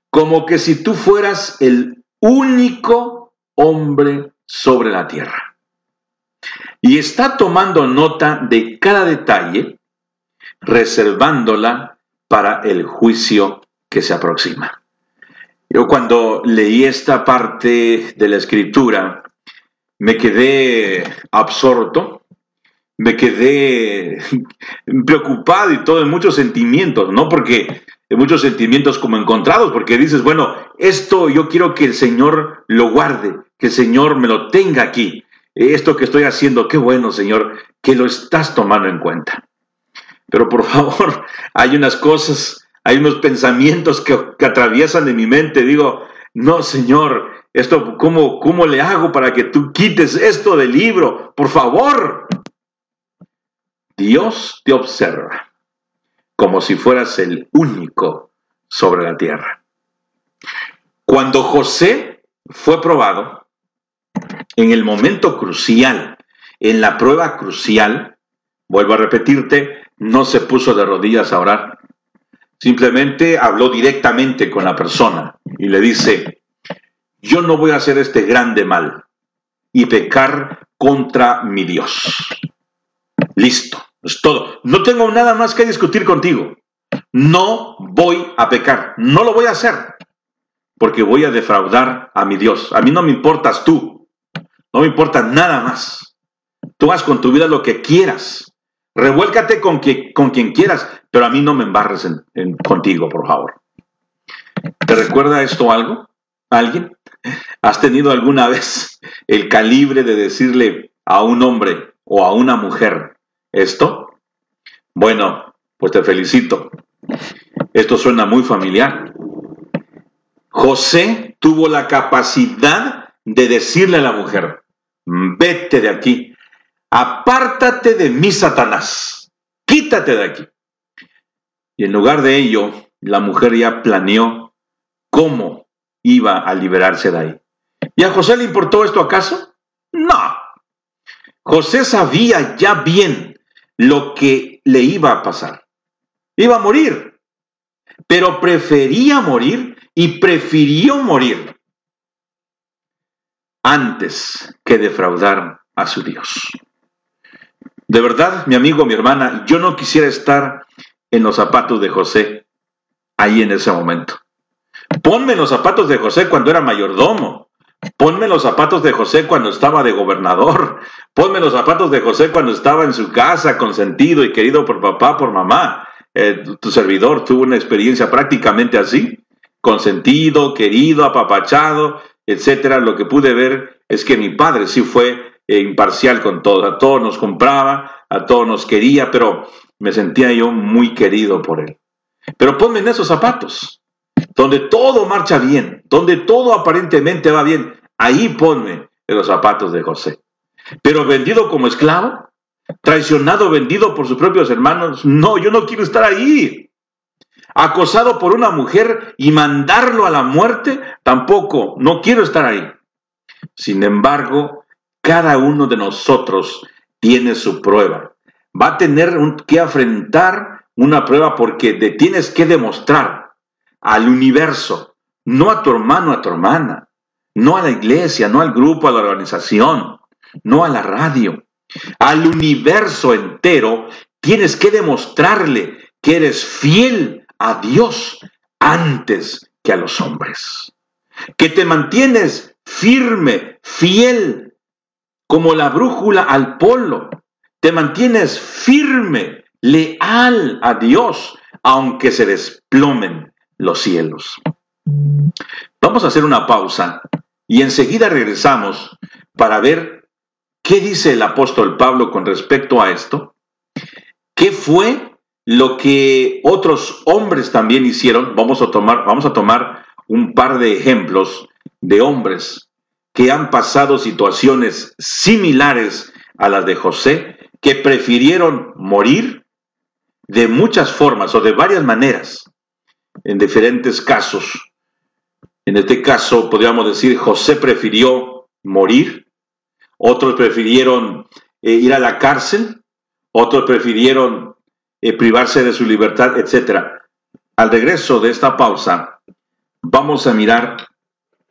B: como que si tú fueras el único hombre sobre la tierra. Y está tomando nota de cada detalle reservándola para el juicio que se aproxima. Yo cuando leí esta parte de la escritura, me quedé absorto, me quedé preocupado y todo en muchos sentimientos, ¿no? Porque en muchos sentimientos como encontrados, porque dices, bueno, esto yo quiero que el Señor lo guarde, que el Señor me lo tenga aquí. Esto que estoy haciendo, qué bueno, Señor, que lo estás tomando en cuenta. Pero por favor, hay unas cosas, hay unos pensamientos que, atraviesan de mi mente. Digo, no, Señor, esto, ¿cómo, ¿cómo le hago para que tú quites esto del libro? Por favor. Dios te observa como si fueras el único sobre la tierra. Cuando José fue probado, en el momento crucial, en la prueba crucial, vuelvo a repetirte, no se puso de rodillas a orar. Simplemente habló directamente con la persona y le dice, yo no voy a hacer este grande mal y pecar contra mi Dios. Listo, es todo. No tengo nada más que discutir contigo. No voy a pecar, no lo voy a hacer, porque voy a defraudar a mi Dios. A mí no me importas tú, no me importa nada más. Tú haz con tu vida lo que quieras. Revuélcate con, quien quieras, pero a mí no me embarres contigo, por favor. ¿Te recuerda esto algo? ¿Alguien? ¿Has tenido alguna vez el calibre de decirle a un hombre o a una mujer esto? Bueno, pues te felicito. Esto suena muy familiar. José tuvo la capacidad de decirle a la mujer, vete de aquí, apártate de mí, Satanás, quítate de aquí. Y en lugar de ello, la mujer ya planeó cómo iba a liberarse de ahí. ¿Y a José le importó esto acaso? No. José sabía ya bien lo que le iba a pasar. Iba a morir, pero prefería morir y prefirió morir antes que defraudar a su Dios. De verdad, mi amigo, mi hermana, yo no quisiera estar en los zapatos de José ahí en ese momento. Ponme los zapatos de José cuando era mayordomo. Ponme los zapatos de José cuando estaba de gobernador. Ponme los zapatos de José cuando estaba en su casa, consentido y querido por papá, por mamá. Eh, tu servidor tuvo una experiencia prácticamente así. Consentido, querido, apapachado, etcétera. Lo que pude ver es que mi padre sí fue eh, imparcial con todos, a todos nos compraba, a todos nos quería, pero me sentía yo muy querido por él. Pero ponme en esos zapatos, donde todo marcha bien, donde todo aparentemente va bien, ahí ponme en los zapatos de José. Pero vendido como esclavo, traicionado, vendido por sus propios hermanos, no, yo no quiero estar ahí. Acosado por una mujer y mandarlo a la muerte, tampoco, no quiero estar ahí. Sin embargo, cada uno de nosotros tiene su prueba. Va a tener que afrontar una prueba porque tienes que demostrar al universo, no a tu hermano, a tu hermana, no a la iglesia, no al grupo, a la organización, no a la radio, al universo entero, tienes que demostrarle que eres fiel a Dios antes que a los hombres. Que te mantienes firme, fiel, como la brújula al polo. Te mantienes firme, leal a Dios, aunque se desplomen los cielos. Vamos a hacer una pausa y enseguida regresamos para ver qué dice el apóstol Pablo con respecto a esto. ¿Qué fue lo que otros hombres también hicieron? Vamos a tomar, vamos a tomar un par de ejemplos de hombres que han pasado situaciones similares a las de José, que prefirieron morir de muchas formas o de varias maneras, en diferentes casos. En este caso, podríamos decir, José prefirió morir, otros prefirieron eh, ir a la cárcel, otros prefirieron eh, privarse de su libertad, etc. Al regreso de esta pausa, vamos a mirar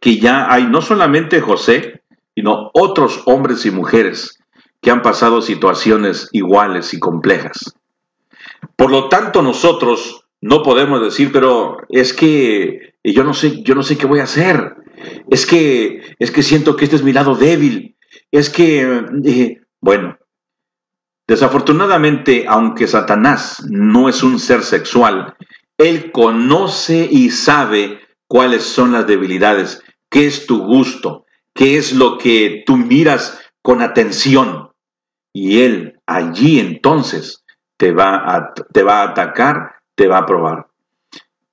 B: que ya hay no solamente José, sino otros hombres y mujeres que han pasado situaciones iguales y complejas. Por lo tanto, nosotros no podemos decir, pero es que yo no sé, yo no sé qué voy a hacer. Es que es que siento que este es mi lado débil. Es que eh, bueno, desafortunadamente, aunque Satanás no es un ser sexual, él conoce y sabe cuáles son las debilidades qué es tu gusto, qué es lo que tú miras con atención. Y Él allí entonces te va a, te va a atacar, te va a probar.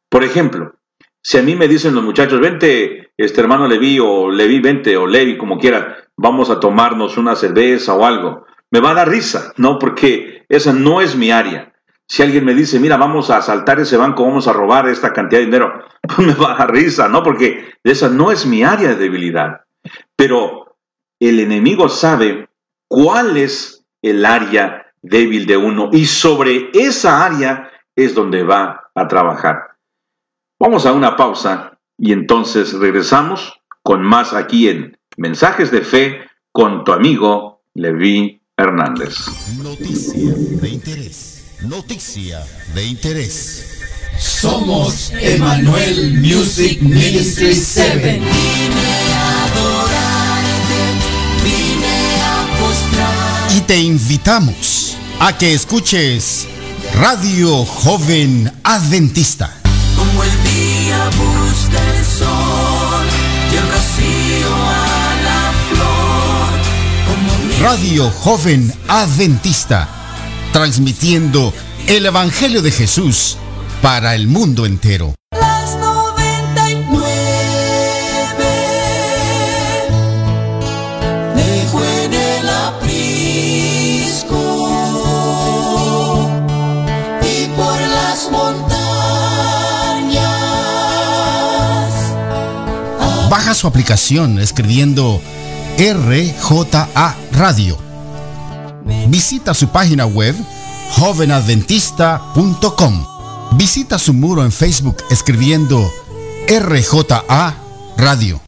B: Por ejemplo, si a mí me dicen los muchachos, vente, este hermano Levi o Levi, vente o Levi, como quiera, vamos a tomarnos una cerveza o algo, me va a dar risa, ¿no? Porque esa no es mi área. Si alguien me dice, mira, vamos a asaltar ese banco, vamos a robar esta cantidad de dinero, pues me va a dar risa, ¿no? Porque esa no es mi área de debilidad. Pero el enemigo sabe cuál es el área débil de uno y sobre esa área es donde va a trabajar. Vamos a una pausa y entonces regresamos con más aquí en Mensajes de Fe con tu amigo Levi Hernández.
A: Noticia de interés. Noticia de interés.
D: Somos Emmanuel Music Ministry 7.
E: Vine a adorarte, vine a postrar.
A: Y te invitamos a que escuches Radio Joven Adventista.
E: Como el día busca el sol y el rocío a la flor. Como
A: Radio Joven Adventista. Transmitiendo el Evangelio de Jesús para el mundo entero. Baja su aplicación escribiendo RJA Radio. Visita su página web jovenadventista.com. Visita su muro en Facebook escribiendo RJA Radio.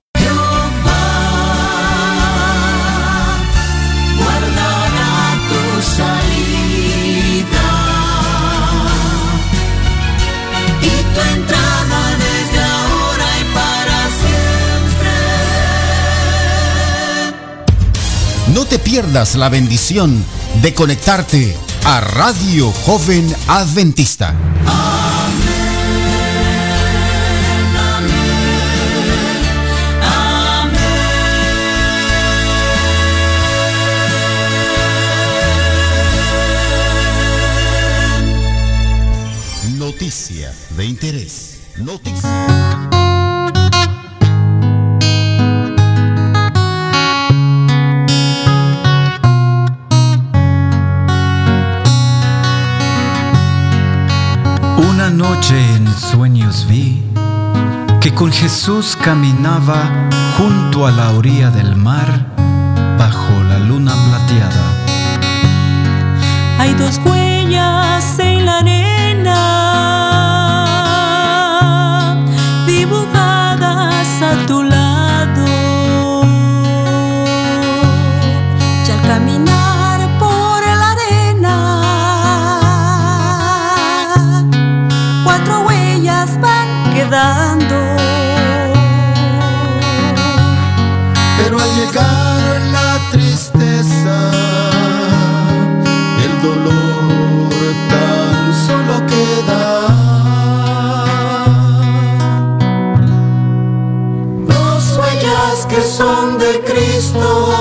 A: No te pierdas la bendición de conectarte a Radio Joven Adventista. Noticia de interés.
F: Noticia. vi que con Jesús caminaba junto a la orilla del mar bajo la luna plateada.
G: Hay dos huellas en la arena
C: son de Cristo.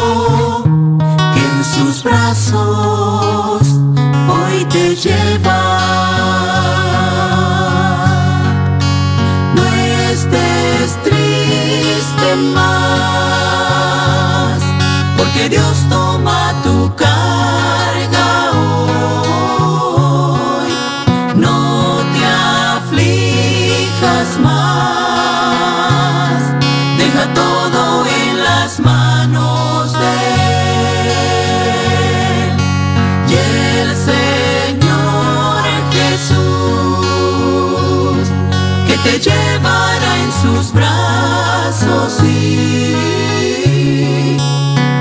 C: llevará en sus brazos y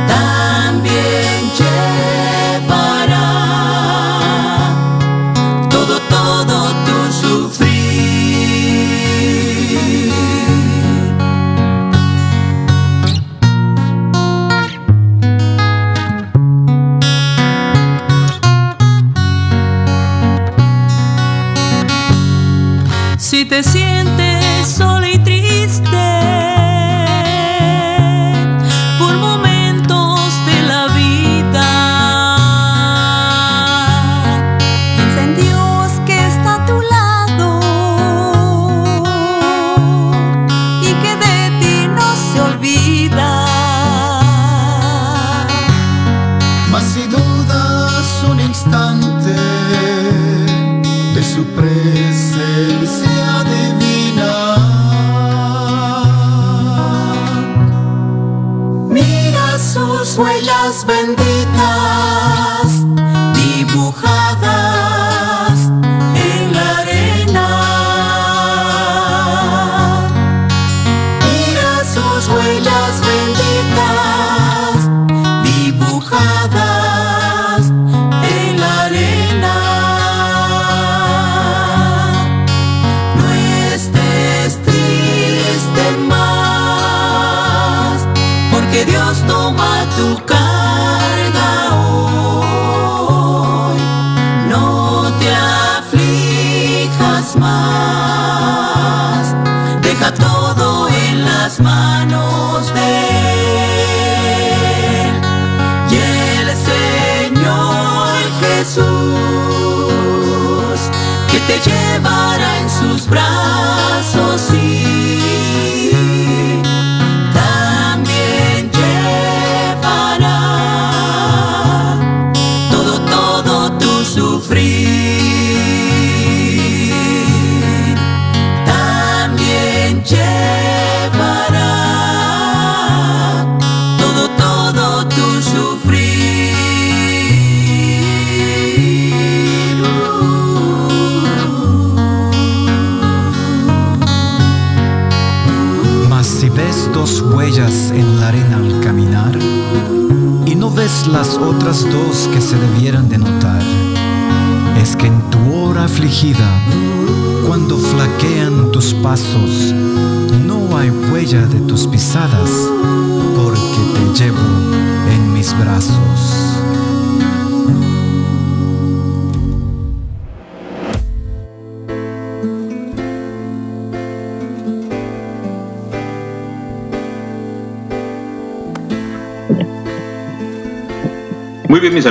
C: también llevará todo, todo tu sufrir.
G: Si te sientes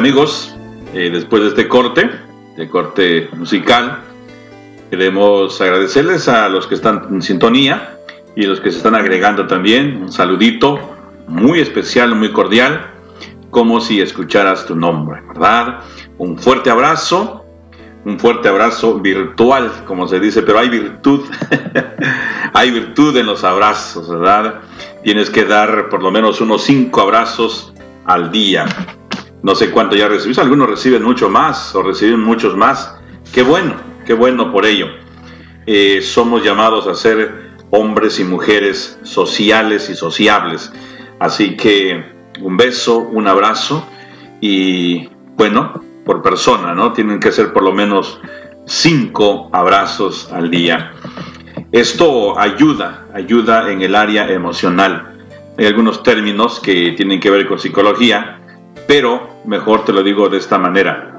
B: amigos, eh, después de este corte, de corte musical, queremos agradecerles a los que están en sintonía y a los que se están agregando también. Un saludito muy especial, muy cordial, como si escucharas tu nombre, ¿verdad? Un fuerte abrazo, un fuerte abrazo virtual, como se dice, pero hay virtud, hay virtud en los abrazos, ¿verdad? Tienes que dar por lo menos unos cinco abrazos al día. No sé cuánto ya recibís, algunos reciben mucho más o reciben muchos más. Qué bueno, qué bueno por ello. Eh, somos llamados a ser hombres y mujeres sociales y sociables. Así que un beso, un abrazo y bueno, por persona, ¿no? Tienen que ser por lo menos cinco abrazos al día. Esto ayuda, ayuda en el área emocional. Hay algunos términos que tienen que ver con psicología, pero mejor te lo digo de esta manera.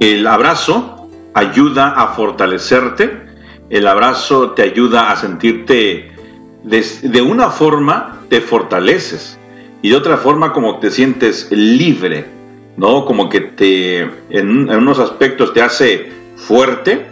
B: El abrazo ayuda a fortalecerte, el abrazo te ayuda a sentirte de, una forma te fortaleces y de otra forma como te sientes libre, ¿no? Como que te en, unos aspectos te hace fuerte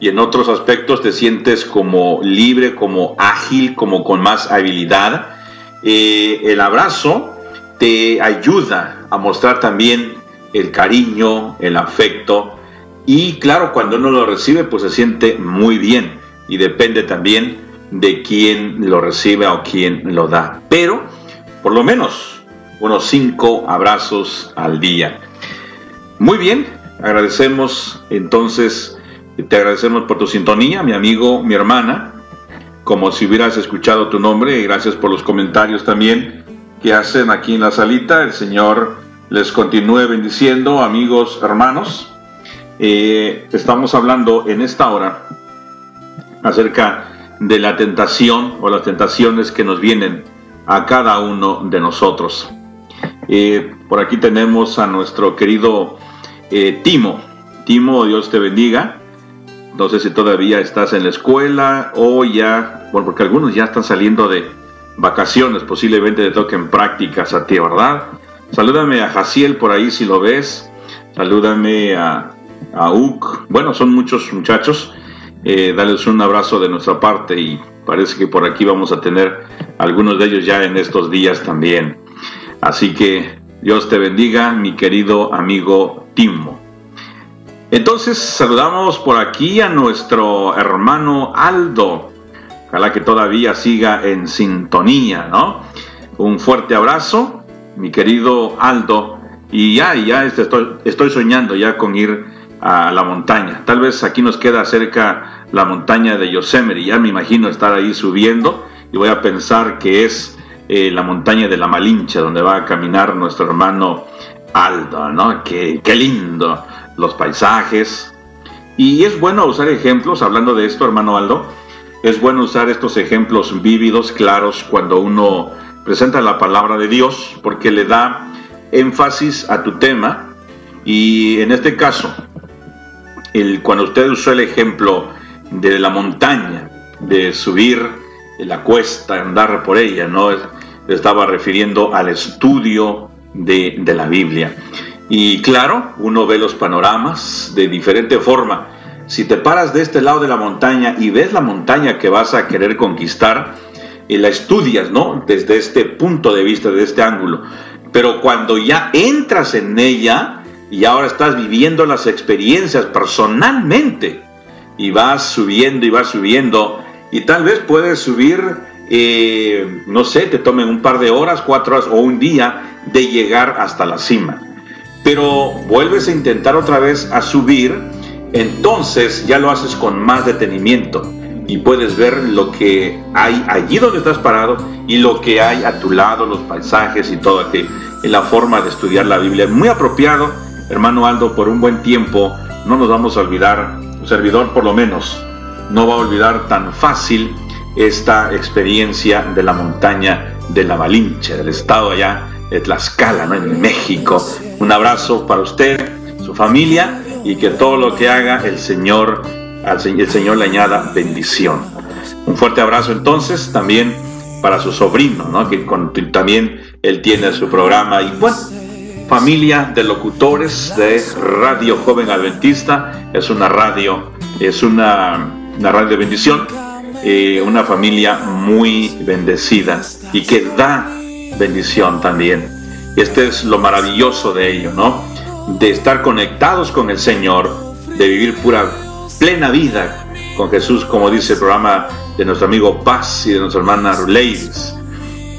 B: y en otros aspectos te sientes como libre, como ágil, como con más habilidad. Eh, el abrazo te ayuda a mostrar también el cariño, el afecto y claro, cuando uno lo recibe pues se siente muy bien y depende también de quién lo recibe o quién lo da. Pero por lo menos unos cinco abrazos al día. Muy bien, agradecemos entonces, te agradecemos por tu sintonía, mi amigo, mi hermana, como si hubieras escuchado tu nombre, y gracias por los comentarios también que hacen aquí en la salita. El Señor les continúe bendiciendo, amigos, hermanos. Eh, estamos hablando en esta hora acerca de la tentación o las tentaciones que nos vienen a cada uno de nosotros. Eh, por aquí tenemos a nuestro querido eh, Timo. Timo, Dios te bendiga. No sé si todavía estás en la escuela o ya, bueno, porque algunos ya están saliendo de vacaciones, posiblemente te toquen prácticas a ti, ¿verdad? Salúdame a Jaciel por ahí si lo ves. Salúdame a, a Uk. Bueno, son muchos muchachos eh, darles un abrazo de nuestra parte y parece que por aquí vamos a tener algunos de ellos ya en estos días también. Así que Dios te bendiga, mi querido amigo Timo. Entonces saludamos por aquí a nuestro hermano Aldo. Ojalá que todavía siga en sintonía, ¿no? Un fuerte abrazo, mi querido Aldo. Y ya, ya estoy, estoy soñando ya con ir a la montaña. Tal vez aquí nos queda cerca la montaña de Yosemite. Ya me imagino estar ahí subiendo y voy a pensar que es eh, la montaña de la Malinche, donde va a caminar nuestro hermano Aldo, ¿no? Qué, qué lindo los paisajes. Y es bueno usar ejemplos, hablando de esto, hermano Aldo, es bueno usar estos ejemplos vívidos, claros, cuando uno presenta la palabra de Dios, porque le da énfasis a tu tema. Y en este caso, cuando usted usó el ejemplo de la montaña, de subir la cuesta, andar por ella, ¿no? Estaba refiriendo al estudio de, de la Biblia. Y claro, uno ve los panoramas de diferente forma. Si te paras de este lado de la montaña y ves la montaña que vas a querer conquistar, y la estudias, ¿no? Desde este punto de vista, desde este ángulo. Pero cuando ya entras en ella, y ahora estás viviendo las experiencias personalmente y vas subiendo y vas subiendo y tal vez puedes subir, eh, no sé, te tomen un par de horas, cuatro horas o un día de llegar hasta la cima. Pero vuelves a intentar otra vez a subir, entonces ya lo haces con más detenimiento y puedes ver lo que hay allí donde estás parado y lo que hay a tu lado, los paisajes y todo aquello. la forma de estudiar la Biblia muy apropiado hermano Aldo, por un buen tiempo no nos vamos a olvidar, un servidor por lo menos, no va a olvidar tan fácil esta experiencia de la montaña de la Malinche, del estado allá de Tlaxcala, ¿no? en México. Un abrazo para usted, su familia y que todo lo que haga el Señor, el Señor le añada bendición. Un fuerte abrazo entonces también para su sobrino, ¿no? que también él tiene su programa y bueno, familia de locutores de Radio Joven Adventista. Es una radio es una, una radio de bendición, eh, una familia muy bendecida y que da bendición también. Este es lo maravilloso de ello, ¿no? De estar conectados con el Señor, de vivir pura, plena vida con Jesús, como dice el programa de nuestro amigo Paz y de nuestra hermana Ruleis.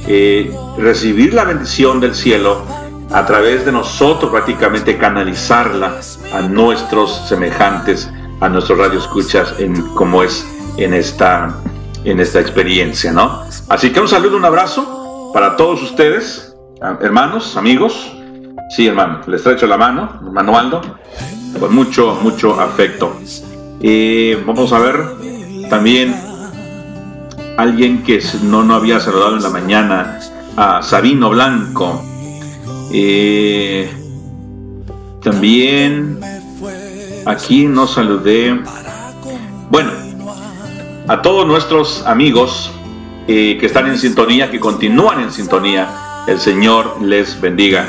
B: Eh, recibir la bendición del cielo a través de nosotros prácticamente canalizarla a nuestros semejantes, a nuestros radioescuchas en como es en esta en esta experiencia, ¿no? Así que un saludo, un abrazo para todos ustedes, hermanos, amigos. Sí, hermano, les estrecho la mano, hermano Aldo, con mucho, mucho afecto. Y vamos a ver también alguien que no, no había saludado en la mañana, a Sabino Blanco. Eh, también aquí nos saludé. Bueno, a todos nuestros amigos eh, que están en sintonía, que continúan en sintonía, el Señor les bendiga.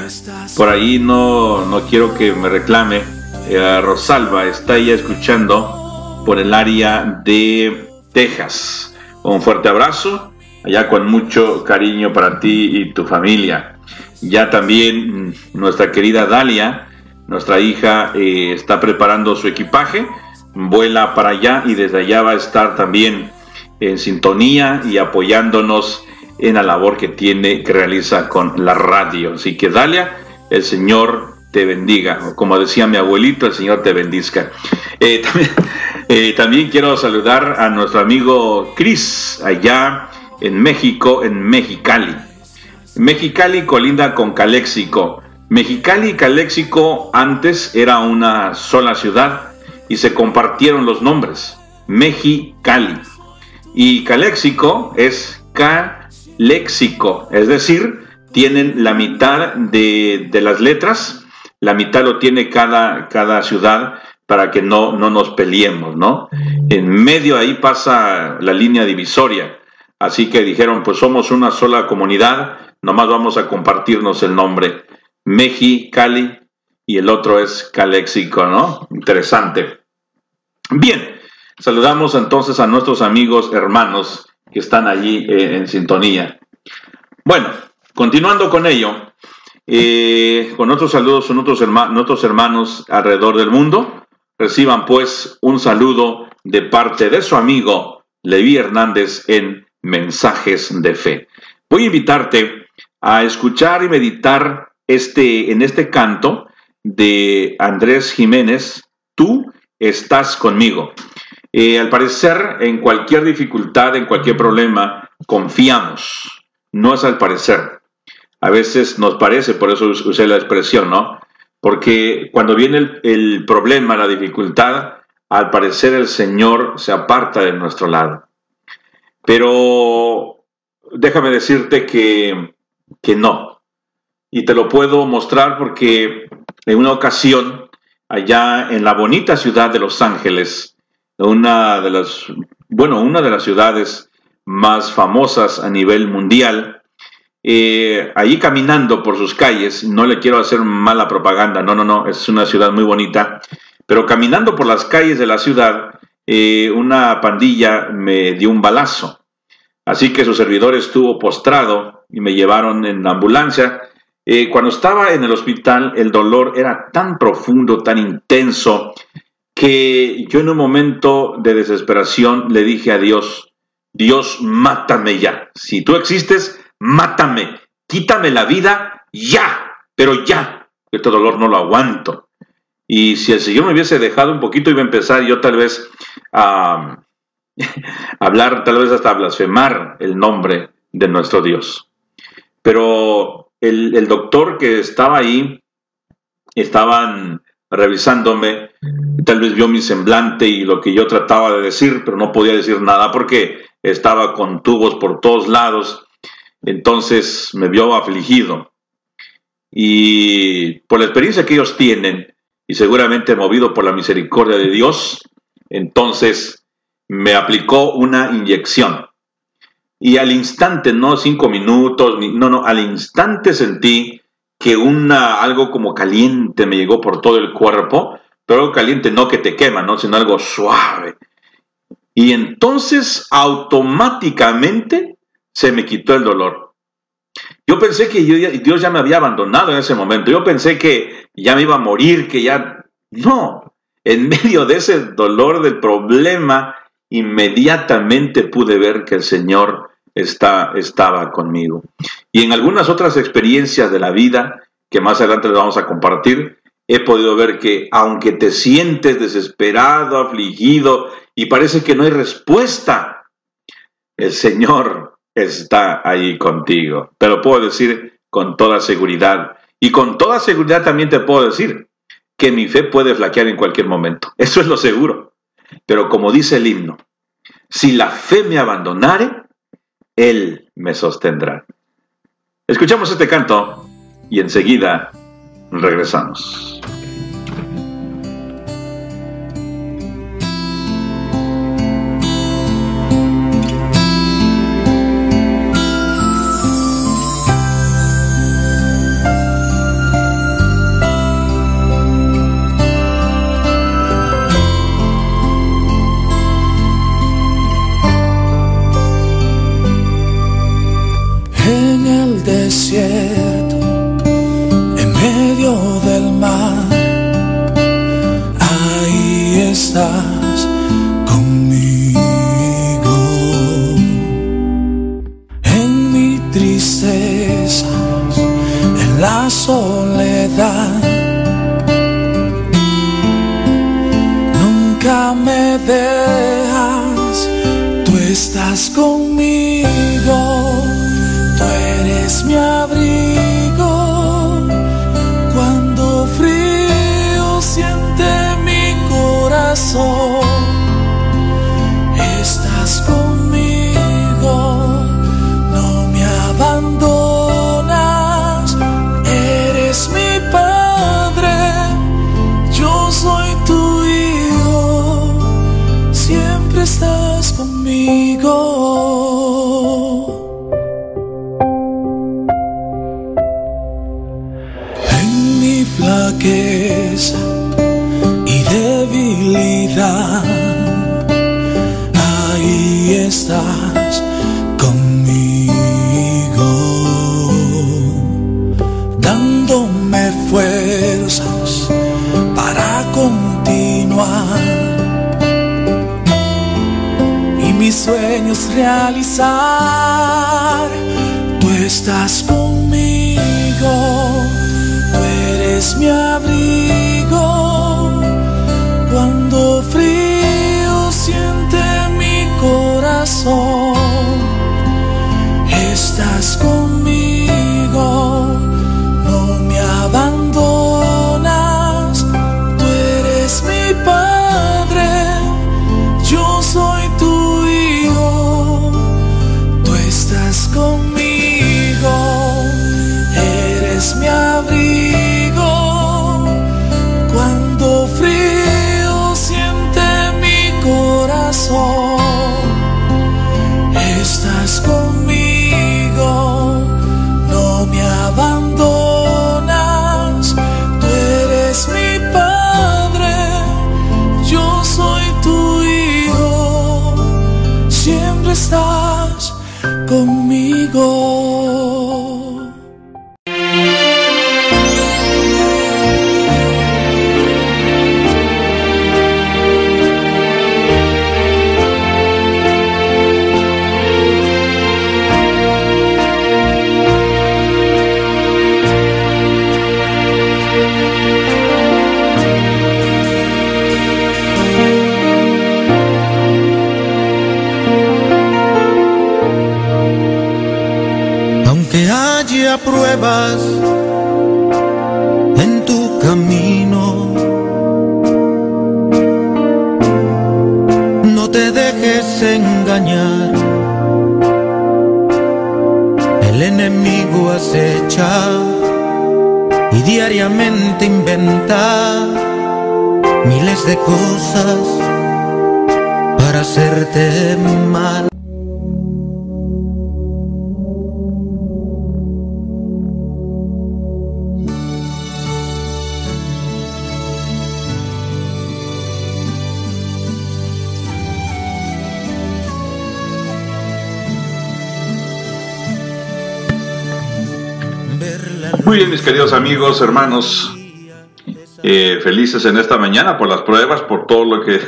B: Por ahí no, no quiero que me reclame. Eh, Rosalba está ella escuchando por el área de Texas. Un fuerte abrazo, allá con mucho cariño para ti y tu familia. Ya también mm, nuestra querida Dalia, nuestra hija, eh, está preparando su equipaje, vuela para allá y desde allá va a estar también en sintonía y apoyándonos en la labor que tiene, que realiza con la radio. Así que Dalia, el Señor te bendiga. Como decía mi abuelito, el Señor te bendizca. Eh, también, eh, también quiero saludar a nuestro amigo Cris, allá en México, en Mexicali. Mexicali colinda con Caléxico. Mexicali y Caléxico antes era una sola ciudad y se compartieron los nombres. Mexicali. Y Caléxico es Caléxico, es decir, tienen la mitad de, de las letras la mitad lo tiene cada, cada ciudad para que no, no nos peleemos, ¿no? En medio ahí pasa la línea divisoria. Así que dijeron, pues somos una sola comunidad, nomás vamos a compartirnos el nombre. Meji, Cali y el otro es Caléxico, ¿no? Interesante. Bien, saludamos entonces a nuestros amigos hermanos que están allí eh, en sintonía. Bueno, continuando con ello, eh, con otros saludos son otros, hermanos, hermanos alrededor del mundo. Reciban pues un saludo de parte de su amigo Levi Hernández en Mensajes de Fe. Voy a invitarte a escuchar y meditar este, en este canto de Andrés Jiménez, Tú estás conmigo. Eh, al parecer, en cualquier dificultad, en cualquier problema, confiamos. No es al parecer a veces nos parece, por eso usé la expresión, ¿no? Porque cuando viene el, problema, la dificultad, al parecer el Señor se aparta de nuestro lado. Pero déjame decirte que, que no. Y te lo puedo mostrar porque en una ocasión, allá en la bonita ciudad de Los Ángeles, una de las, bueno, una de las ciudades más famosas a nivel mundial, eh, ahí caminando por sus calles, no le quiero hacer mala propaganda, no, no, no, es una ciudad muy bonita, pero caminando por las calles de la ciudad, eh, una pandilla me dio un balazo. Así que su servidor estuvo postrado y me llevaron en la ambulancia. Eh, cuando estaba en el hospital, el dolor era tan profundo, tan intenso, que yo en un momento de desesperación le dije a Dios, Dios, mátame ya. Si tú existes, mátame, quítame la vida ya, pero ya, este dolor no lo aguanto. Y si el Señor me hubiese dejado un poquito, iba a empezar yo tal vez a hablar, tal vez hasta blasfemar el nombre de nuestro Dios. Pero el, el doctor que estaba ahí, estaban revisándome, tal vez vio mi semblante y lo que yo trataba de decir, pero no podía decir nada porque estaba con tubos por todos lados entonces me vio afligido. Y por la experiencia que ellos tienen, y seguramente movido por la misericordia de Dios, entonces me aplicó una inyección. Y al instante, no cinco minutos, no, no, al instante sentí que una, algo como caliente me llegó por todo el cuerpo,
H: pero algo caliente no que te quema, ¿no? Sino algo suave. Y entonces automáticamente se me quitó el dolor. Yo pensé que Dios ya me había abandonado en ese momento. Yo pensé que ya me iba a morir, que ya... No, en medio de ese dolor del problema, inmediatamente pude ver que el Señor está, estaba conmigo. Y en algunas otras experiencias de la vida, que más adelante les vamos a compartir, he podido ver que aunque te sientes desesperado, afligido y parece que no hay respuesta, el Señor está ahí contigo. Te lo puedo decir con toda seguridad. Y con toda seguridad también te puedo decir que mi fe puede flaquear en cualquier momento. Eso es lo seguro. Pero como dice el himno, si la fe me abandonare, Él me sostendrá. Escuchamos este canto y enseguida regresamos.
B: Hermanos, eh, felices en esta mañana por las pruebas, por todo lo que,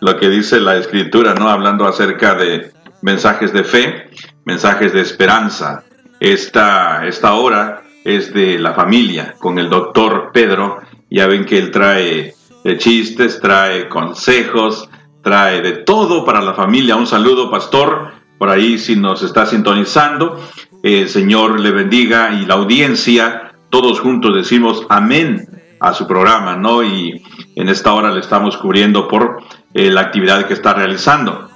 B: lo que dice la escritura, ¿no? Hablando acerca de mensajes de fe, mensajes de esperanza. Esta, esta hora es de la familia con el doctor Pedro. Ya ven que él trae eh, chistes, trae consejos, trae de todo para la familia. Un saludo, pastor, por ahí si nos está sintonizando. El Señor le bendiga y la audiencia, todos juntos decimos amén a su programa, ¿no? Y en esta hora le estamos cubriendo por eh, la actividad que está realizando.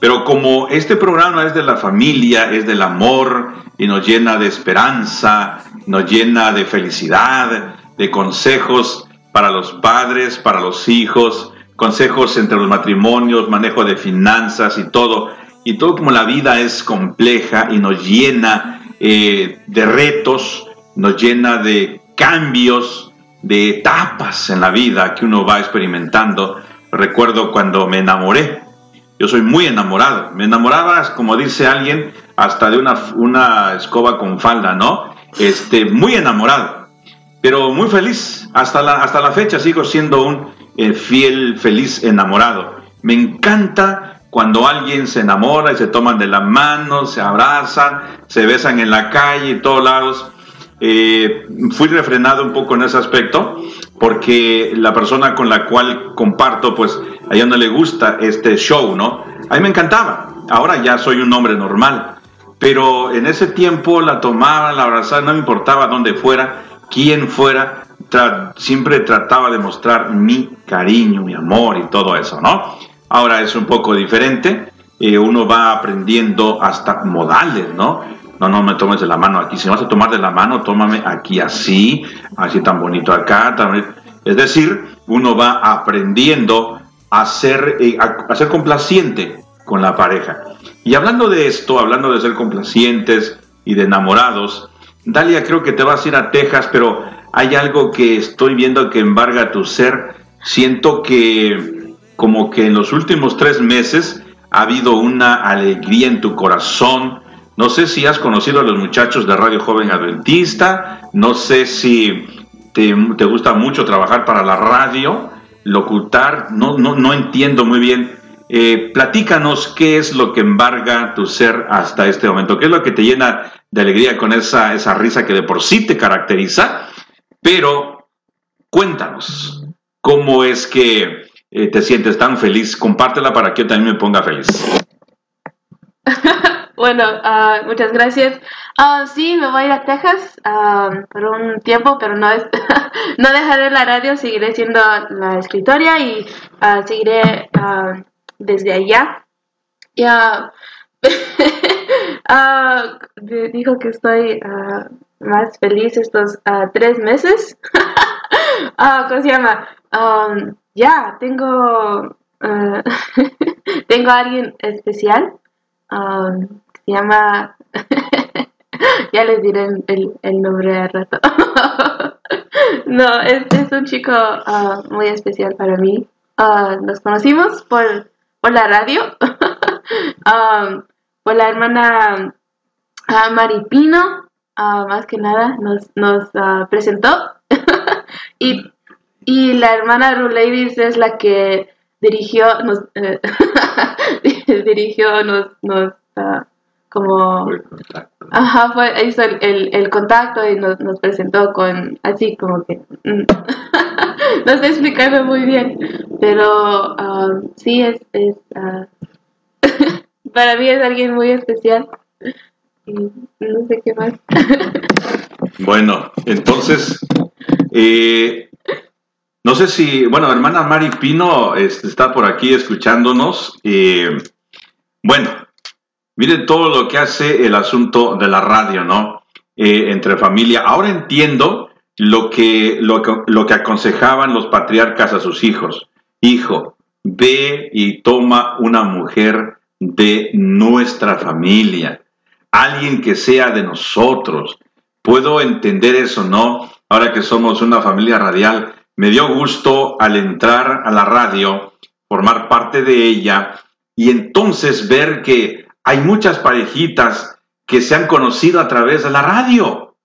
B: Pero como este programa es de la familia, es del amor y nos llena de esperanza, nos llena de felicidad, de consejos para los padres, para los hijos, consejos entre los matrimonios, manejo de finanzas y todo. Y todo como la vida es compleja y nos llena eh, de retos, nos llena de cambios, de etapas en la vida que uno va experimentando. Recuerdo cuando me enamoré. Yo soy muy enamorado. Me enamoraba, como dice alguien, hasta de una, una escoba con falda, ¿no? Este, muy enamorado. Pero muy feliz. Hasta la, hasta la fecha sigo siendo un eh, fiel, feliz enamorado. Me encanta cuando alguien se enamora y se toman de la mano, se abrazan, se besan en la calle y todos lados. Eh, fui refrenado un poco en ese aspecto porque la persona con la cual comparto, pues a ella no le gusta este show, ¿no? A mí me encantaba. Ahora ya soy un hombre normal. Pero en ese tiempo la tomaba, la abrazaba, no me importaba dónde fuera, quién fuera, siempre trataba de mostrar mi cariño, mi amor y todo eso, ¿no? Ahora es un poco diferente, eh, uno va aprendiendo hasta modales, ¿no? No, no me tomes de la mano aquí. Si vas a tomar de la mano, tómame aquí así, así tan bonito acá. Es decir, uno va aprendiendo a ser, eh, a, ser complaciente con la pareja. Y hablando de esto, hablando de ser complacientes y de enamorados, Dalia, creo que te vas a ir a Texas, pero hay algo que estoy viendo que embarga tu ser. Siento que como que en los últimos tres meses ha habido una alegría en tu corazón, no sé si has conocido a los muchachos de Radio Joven Adventista, no sé si te, gusta mucho trabajar para la radio, locutar, no, no, no entiendo muy bien. Eh, platícanos qué es lo que embarga tu ser hasta este momento, qué es lo que te llena de alegría con esa, esa risa que de por sí te caracteriza, pero cuéntanos cómo es que eh, te sientes tan feliz, compártela para que yo también me ponga feliz.
I: Bueno, ah, muchas gracias. Uh, sí, me voy a ir a Texas uh, por un tiempo, pero no, es, no dejaré la radio, seguiré siendo la escritoria y seguiré desde allá. Ya, dijo que estoy más feliz estos tres meses. ¿Cómo se llama? Um, ya, tengo, tengo a alguien especial. Se llama, ya les diré el, nombre al rato. no, es, es, un chico ah, muy especial para mí. Uh, nos conocimos por, por la radio, um, por la hermana uh, Maripino, más que nada, nos, nos presentó. y, y la hermana Ruleivis es la que dirigió, nos, eh, dirigió, nos, nos como ajá fue hizo el, el, contacto y nos, nos, presentó con así como que mm, no sé explicarlo muy bien pero um, sí es, es uh, para mí es alguien muy especial y no sé qué más.
B: Bueno entonces eh, no sé si bueno hermana Mari Pino este, está por aquí escuchándonos eh, bueno Miren todo lo que hace el asunto de la radio, ¿no? Eh, entre familia. Ahora entiendo lo que, lo, lo que aconsejaban los patriarcas a sus hijos. Hijo, ve y toma una mujer de nuestra familia, alguien que sea de nosotros. Puedo entender eso, ¿no? Ahora que somos una familia radial, me dio gusto al entrar a la radio, formar parte de ella y entonces ver que hay muchas parejitas que se han conocido a través de la radio.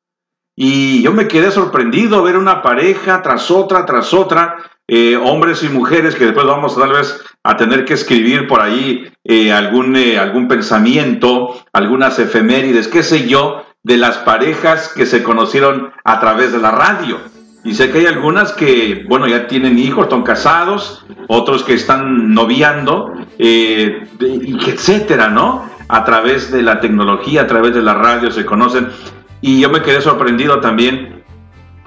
B: Y yo me quedé sorprendido ver una pareja tras otra, tras otra, eh, hombres y mujeres que después vamos tal vez a tener que escribir por ahí eh, algún, eh, algún pensamiento, algunas efemérides, qué sé yo, de las parejas que se conocieron a través de la radio. Y sé que hay algunas que, bueno, ya tienen hijos, están casados, otros que están noviando, eh, etcétera, ¿no? A través de la tecnología, a través de la radio se conocen. Y yo me quedé sorprendido también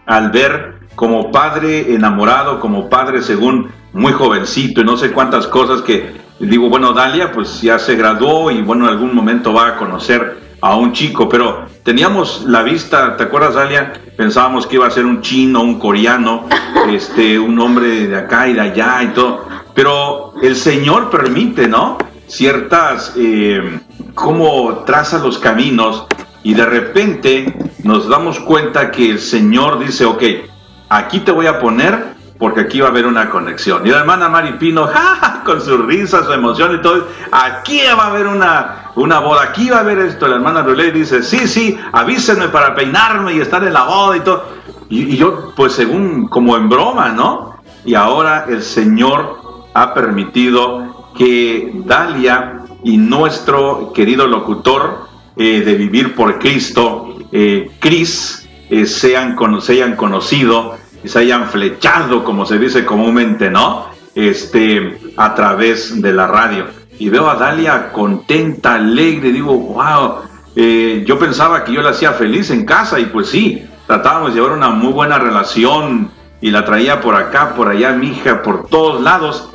B: al ver como padre enamorado, como padre según muy jovencito y no sé cuántas cosas que digo, bueno, Dalia pues ya se graduó y bueno, en algún momento va a conocer a un chico, pero teníamos la vista, ¿te acuerdas, Dalia? Pensábamos que iba a ser un chino, un coreano, este, un hombre de acá y de allá y todo, pero el Señor permite, ¿no? Ciertas, eh, cómo traza los caminos y de repente nos damos cuenta que el Señor dice, ok, aquí te voy a poner porque aquí va a haber una conexión. Y la hermana Mari Pino, con su risa, su emoción y todo, aquí va a haber una, una boda, aquí va a haber esto. La hermana Rulé dice, sí, sí, avísenme para peinarme y estar en la boda y todo. Y, yo, pues según, como en broma, ¿no? Y ahora el Señor ha permitido que Dalia y nuestro querido locutor eh, de Vivir por Cristo, eh, Cris, eh, sean, se hayan conocido se hayan flechado, como se dice comúnmente, ¿no? Este, a través de la radio. Y veo a Dalia contenta, alegre, digo, wow, yo pensaba que yo la hacía feliz en casa y pues sí, tratábamos de llevar una muy buena relación y la traía por acá, por allá, mi hija, por todos lados.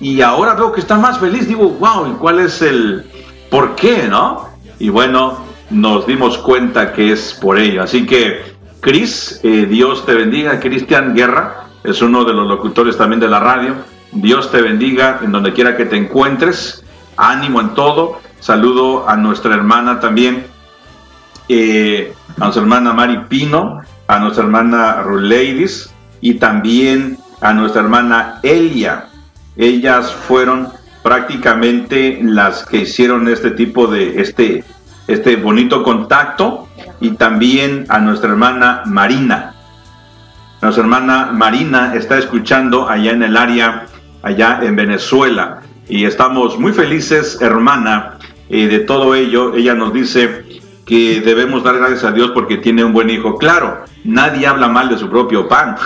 B: Y ahora veo que está más feliz, digo, wow, ¿y cuál es el por qué, no? Y bueno, nos dimos cuenta que es por ello. Así que, Cris, eh, Dios te bendiga. Cristian Guerra es uno de los locutores también de la radio. Dios te bendiga en donde quiera que te encuentres. Ánimo en todo. Saludo a nuestra hermana también, eh, a nuestra hermana Mari Pino, a nuestra hermana Ruleidis y también a nuestra hermana Elia. Ellas fueron prácticamente las que hicieron este tipo de este este bonito contacto y también a nuestra hermana Marina. Nuestra hermana Marina está escuchando allá en el área, allá en Venezuela, y estamos muy felices, hermana, eh, de todo ello. Ella nos dice que debemos dar gracias a Dios porque tiene un buen hijo. Claro, nadie habla mal de su propio pan,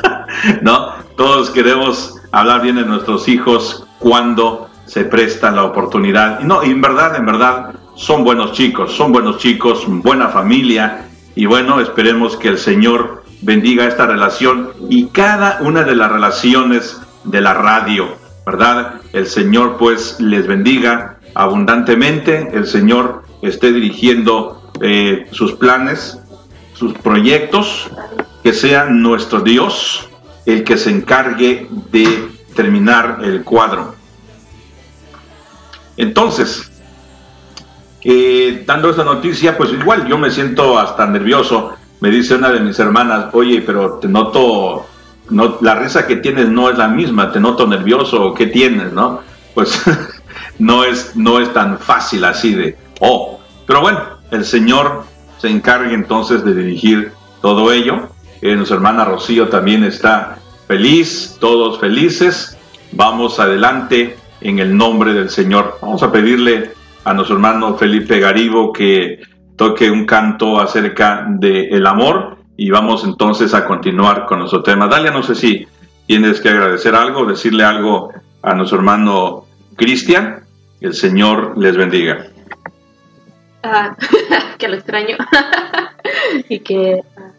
B: ¿no? Todos queremos hablar bien de nuestros hijos cuando se presta la oportunidad. No, en verdad, en verdad, son buenos chicos, son buenos chicos, buena familia y bueno, esperemos que el Señor bendiga esta relación y cada una de las relaciones de la radio, ¿verdad? El Señor pues les bendiga abundantemente, el Señor esté dirigiendo eh, sus planes, sus proyectos, que sea nuestro Dios el que se encargue de terminar el cuadro. Entonces, dando esta noticia, pues igual yo me siento hasta nervioso. Me dice una de mis hermanas, oye, pero te noto, no, la risa que tienes no es la misma, te noto nervioso, ¿qué tienes, no? Pues no es, no es tan fácil así de, oh, pero bueno, el Señor se encarga entonces de dirigir todo ello. Eh, nuestra hermana Rocío también está feliz, todos felices. Vamos adelante en el nombre del Señor. Vamos a pedirle a nuestro hermano Felipe Garibo que toque un canto acerca del el amor y vamos entonces a continuar con nuestro tema. Dalia, no sé si tienes que agradecer algo, decirle algo a nuestro hermano Cristian. El Señor les bendiga.
I: Ah, que lo extraño y que ah,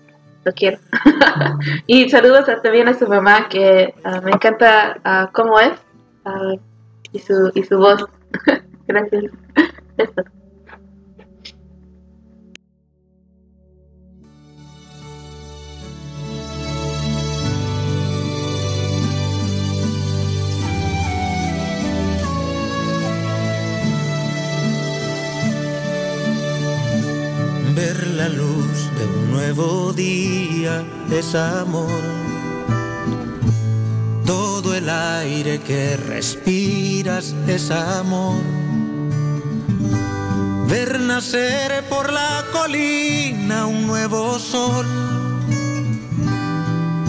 I: lo quiero. y saludos también a su mamá que ah, me encanta cómo es y, su, y su voz. Gracias.
C: Ver la luz de un nuevo día es amor. Todo el aire que respiras es amor ver nacer por la colina un nuevo sol.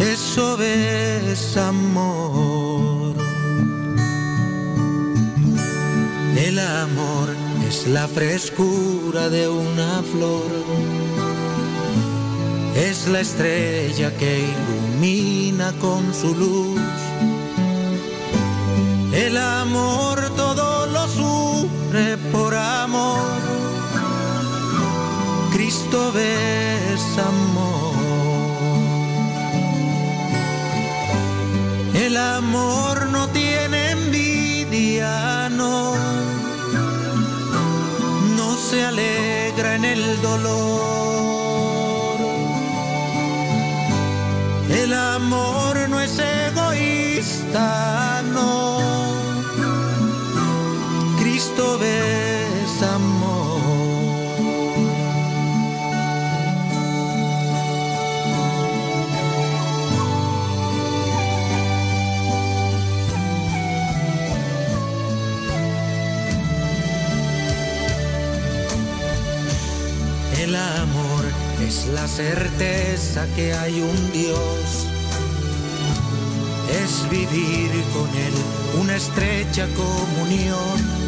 C: Eso es amor. El amor es la frescura de una flor. Es la estrella que ilumina con su luz. El amor todo lo sufre por amor. Cristo es amor. El amor no tiene envidia, no. No se alegra en el dolor. El amor no es egoísta, no. Cristo es amor. El amor es la certeza que hay un Dios. Es vivir con Él una estrecha comunión.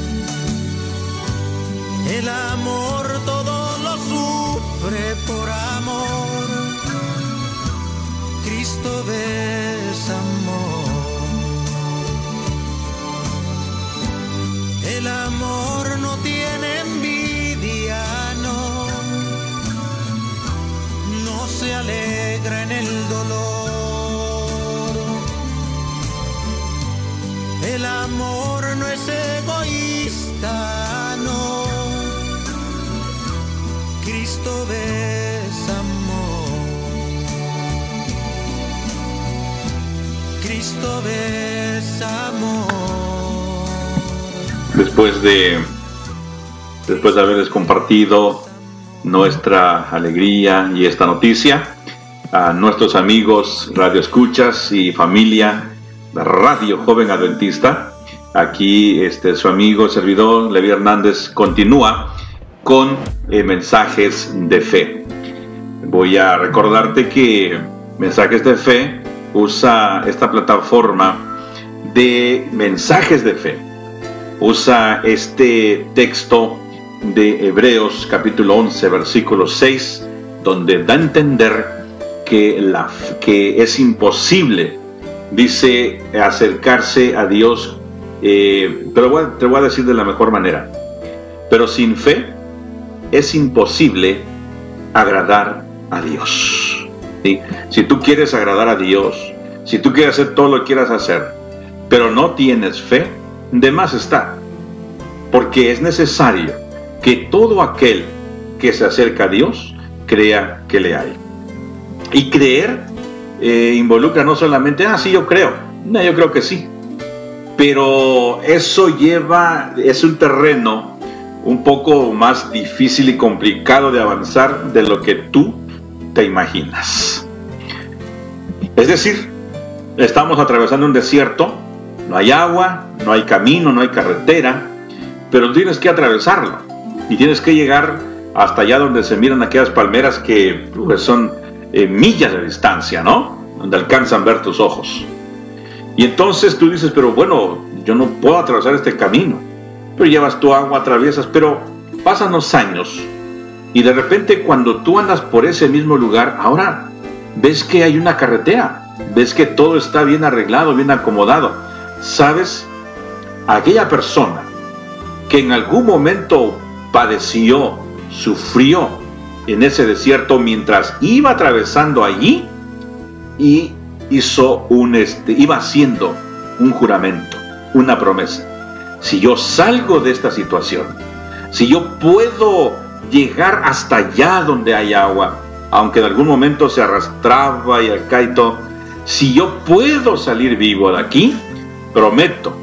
C: El amor todo lo sufre por amor. Cristo es amor. El amor no tiene Cristo es amor. Cristo es amor.
B: Después de, después de haberles compartido nuestra alegría y esta noticia, a nuestros amigos Radio Escuchas y familia de Radio Joven Adventista, aquí este, su amigo servidor Levi Hernández continúa con eh, mensajes de fe. Voy a recordarte que Mensajes de Fe usa esta plataforma de mensajes de fe. Usa este texto de Hebreos capítulo 11 versículo 6 donde da a entender que, la, que es imposible, dice, acercarse a Dios, eh, pero a- te voy a decir de la mejor manera, pero sin fe es imposible agradar a Dios. Si tú quieres agradar a Dios, si tú quieres hacer todo lo que quieras hacer, pero no tienes fe, de más está. Porque es necesario que todo aquel que se acerca a Dios crea que le hay. Y creer eh, involucra no solamente, ah, sí, yo creo. No, yo creo que sí. Pero eso lleva, es un terreno un poco más difícil y complicado de avanzar de lo que tú te imaginas. Es decir, estamos atravesando un desierto, no hay agua, no hay camino, no hay carretera, pero tienes que atravesarlo y tienes que llegar hasta allá donde se miran aquellas palmeras que son eh, millas de distancia, ¿no? Donde alcanzan ver tus ojos. Y entonces tú dices, pero bueno, yo no puedo atravesar este camino. Pero llevas tu agua, atraviesas, pero pasan los años y de repente cuando tú andas por ese mismo lugar, ahora ves que hay una carretera, ves que todo está bien arreglado, bien acomodado. ¿Sabes? Aquella persona que en algún momento padeció, sufrió en ese desierto mientras iba atravesando allí y hizo un este, iba haciendo un juramento, una promesa. Si yo salgo de esta situación, si yo puedo llegar hasta allá donde hay agua, aunque en algún momento se arrastraba y acá y todo, si yo puedo salir vivo de aquí, prometo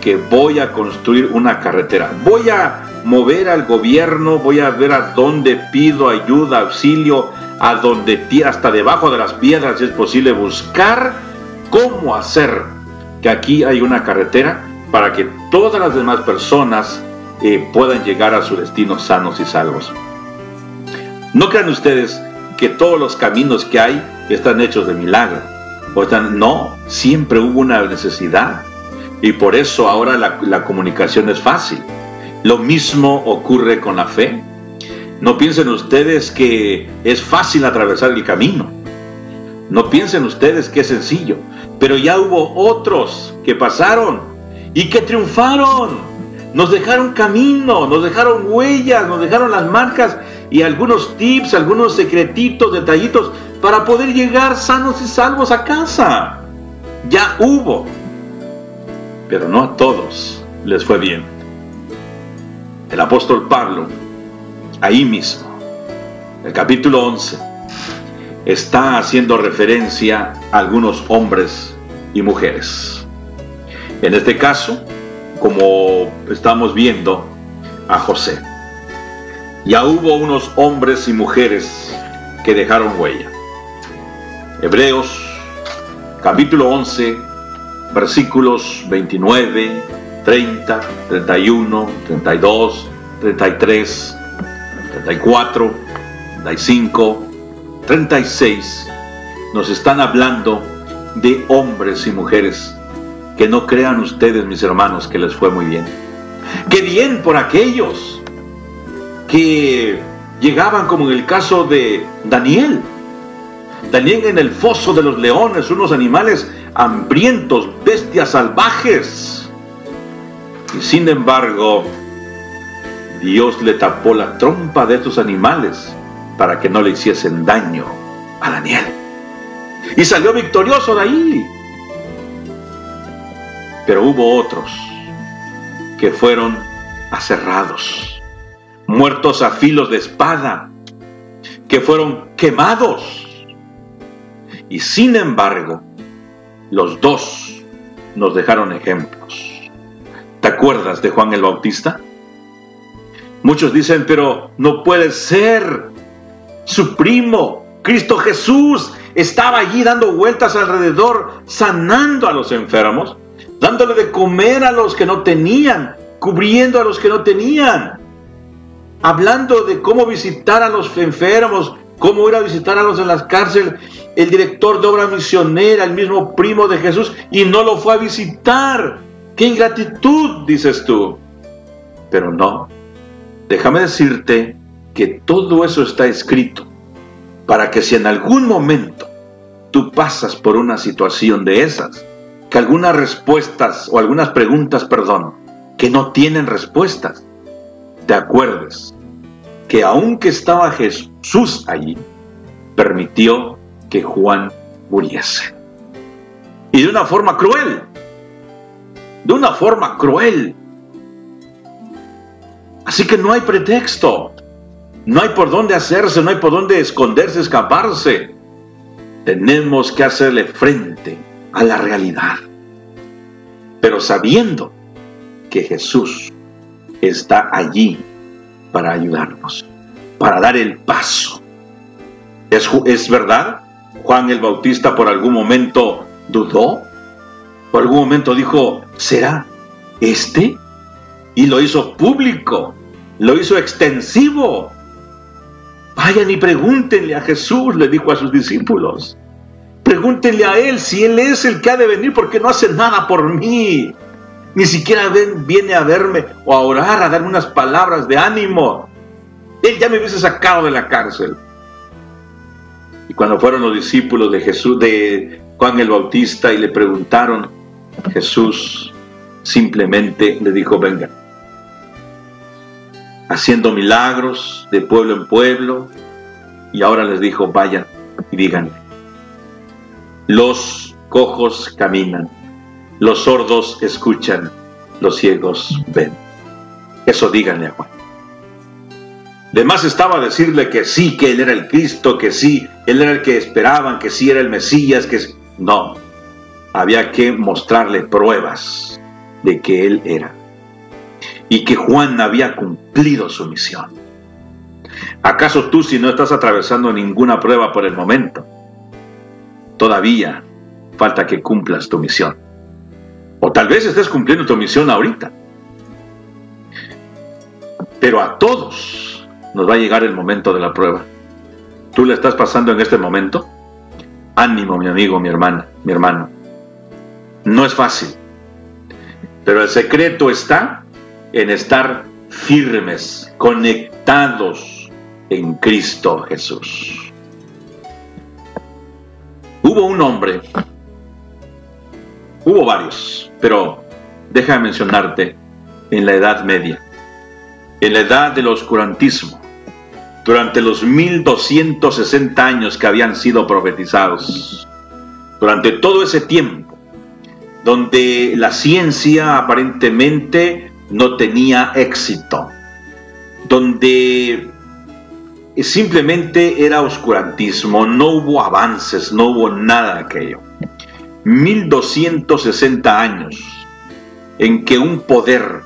B: que voy a construir una carretera. Voy a mover al gobierno, voy a ver a dónde pido ayuda, auxilio, a donde hasta debajo de las piedras es posible buscar cómo hacer que aquí hay una carretera para que todas las demás personas eh, puedan llegar a su destino sanos y salvos. No crean ustedes que todos los caminos que hay están hechos de milagro. O no, siempre hubo una necesidad. Y por eso ahora la comunicación es fácil. Lo mismo ocurre con la fe. No piensen ustedes que es fácil atravesar el camino. No piensen ustedes que es sencillo. Pero ya hubo otros que pasaron y que triunfaron. Nos dejaron camino, nos dejaron huellas, nos dejaron las marcas y algunos tips, algunos secretitos, detallitos para poder llegar sanos y salvos a casa. Ya hubo, pero no a todos les fue bien. El apóstol Pablo, ahí mismo, el capítulo 11, está haciendo referencia a algunos hombres y mujeres. En este caso, como estamos viendo, a José. Ya hubo unos hombres y mujeres que dejaron huella. Hebreos capítulo 11, versículos 29, 30, 31, 32, 33, 34, 35, 36, nos están hablando de hombres y mujeres que no crean ustedes, mis hermanos, que les fue muy bien. Qué bien por aquellos que llegaban como en el caso de Daniel. Daniel en el foso de los leones, unos animales hambrientos, bestias salvajes. Y sin embargo, Dios le tapó la trompa de estos animales para que no le hiciesen daño a Daniel. Y salió victorioso de ahí. Pero hubo otros que fueron aserrados, muertos a filos de espada, que fueron quemados. Y sin embargo, los dos nos dejaron ejemplos. ¿Te acuerdas de Juan el Bautista? Muchos dicen, pero no puede ser. Su primo, Cristo Jesús, estaba allí dando vueltas alrededor, sanando a los enfermos, dándole de comer a los que no tenían, cubriendo a los que no tenían, hablando de cómo visitar a los enfermos, cómo ir a visitar a los en las cárceles, el director de obra misionera, el mismo primo de Jesús, y no lo fue a visitar. ¡Qué ingratitud! dices tú. Pero no, déjame decirte que todo eso está escrito para que si en algún momento tú pasas por una situación de esas, que algunas respuestas o algunas preguntas, perdón, que no tienen respuestas, te acuerdes que aunque estaba Jesús allí, permitió que Juan muriese. Y de una forma cruel, de una forma cruel. Así que no hay pretexto. No hay por dónde hacerse, no hay por dónde esconderse, escaparse. Tenemos que hacerle frente a la realidad. Pero sabiendo que Jesús está allí para ayudarnos, para dar el paso. ¿Es, es verdad? Juan el Bautista por algún momento dudó. Por algún momento dijo, ¿será este? Y lo hizo público, lo hizo extensivo. Vayan y pregúntenle a Jesús, le dijo a sus discípulos. Pregúntenle a Él si Él es el que ha de venir porque no hace nada por mí. Ni siquiera viene a verme o a orar, a darme unas palabras de ánimo. Él ya me hubiese sacado de la cárcel. Y cuando fueron los discípulos de Jesús, de Juan el Bautista, y le preguntaron, Jesús simplemente le dijo, venga, haciendo milagros de pueblo en pueblo, y ahora les dijo, vayan y díganle, los cojos caminan, los sordos escuchan, los ciegos ven. Eso díganle a Juan. De más estaba decirle que sí, que él era el Cristo, que sí, él era el que esperaban, que sí era el Mesías, que no. Había que mostrarle pruebas de que él era y que Juan había cumplido su misión. ¿Acaso tú si no estás atravesando ninguna prueba por el momento, todavía falta que cumplas tu misión? O tal vez estés cumpliendo tu misión ahorita. Pero a todos nos va a llegar el momento de la prueba. ¿Tú le estás pasando en este momento? Ánimo, mi amigo, mi hermana, mi hermano. No es fácil. Pero el secreto está en estar firmes, conectados en Cristo Jesús. Hubo un hombre, hubo varios, pero déjame mencionarte en la Edad Media, en la edad del oscurantismo, durante los 1260 años que habían sido profetizados, durante todo ese tiempo, donde la ciencia aparentemente no tenía éxito, donde simplemente era oscurantismo, no hubo avances, no hubo nada de aquello. 1260 años en que un poder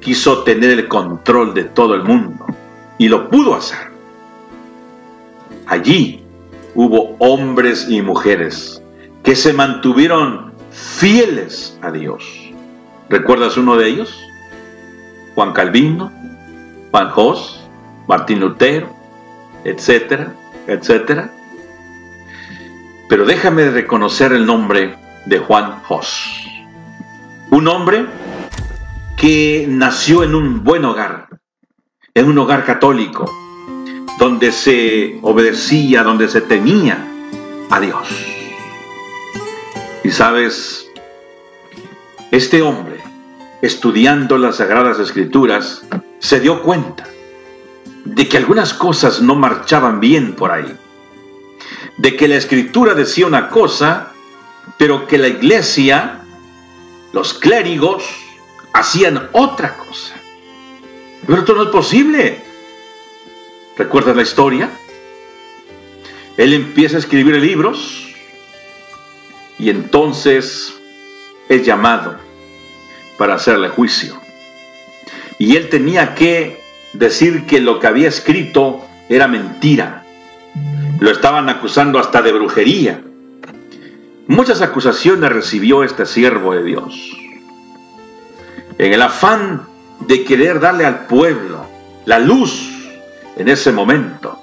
B: quiso tener el control de todo el mundo y lo pudo hacer. Allí hubo hombres y mujeres que se mantuvieron fieles a Dios. ¿Recuerdas uno de ellos? Juan Calvino, Juan Jos, Martín Lutero, etcétera, etcétera. Pero déjame reconocer el nombre de Juan Jos. Un hombre que nació en un buen hogar, en un hogar católico, donde se obedecía, donde se temía a Dios. Y sabes, este hombre, estudiando las Sagradas Escrituras, se dio cuenta de que algunas cosas no marchaban bien por ahí. De que la Escritura decía una cosa, pero que la iglesia, los clérigos, hacían otra cosa. Pero esto no es posible. ¿Recuerdas la historia? Él empieza a escribir libros y entonces es llamado para hacerle juicio. Y él tenía que decir que lo que había escrito era mentira. Lo estaban acusando hasta de brujería. Muchas acusaciones recibió este siervo de Dios. En el afán de querer darle al pueblo la luz en ese momento,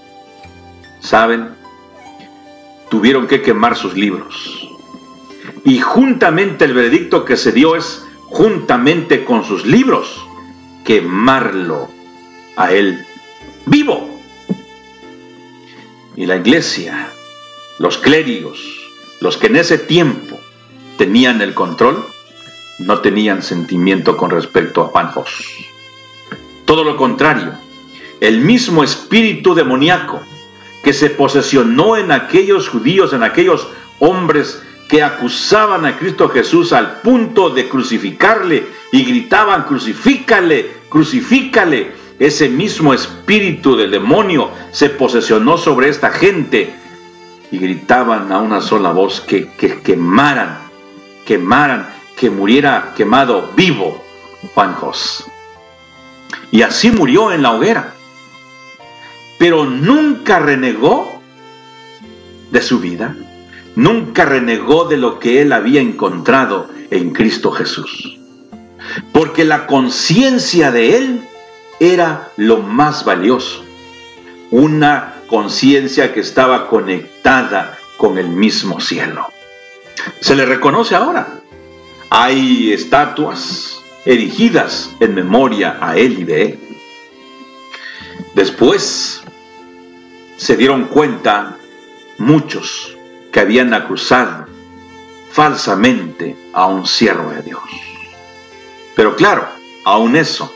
B: ¿saben? Tuvieron que quemar sus libros. Y juntamente el veredicto que se dio es, juntamente con sus libros, quemarlo a él vivo. Y la iglesia, los clérigos, los que en ese tiempo tenían el control, no tenían sentimiento con respecto a Panjos. Todo lo contrario, el mismo espíritu demoníaco que se posesionó en aquellos judíos, en aquellos hombres que acusaban a Cristo Jesús al punto de crucificarle y gritaban, crucifícale, crucifícale. Ese mismo espíritu del demonio se posesionó sobre esta gente y gritaban a una sola voz que, que quemaran, quemaran, que muriera quemado vivo Juan Jos. Y así murió en la hoguera pero nunca renegó de su vida, nunca renegó de lo que él había encontrado en Cristo Jesús. Porque la conciencia de él era lo más valioso. Una conciencia que estaba conectada con el mismo cielo. Se le reconoce ahora. Hay estatuas erigidas en memoria a él y de él. Después se dieron cuenta muchos que habían acusado falsamente a un siervo de Dios. Pero claro, aún eso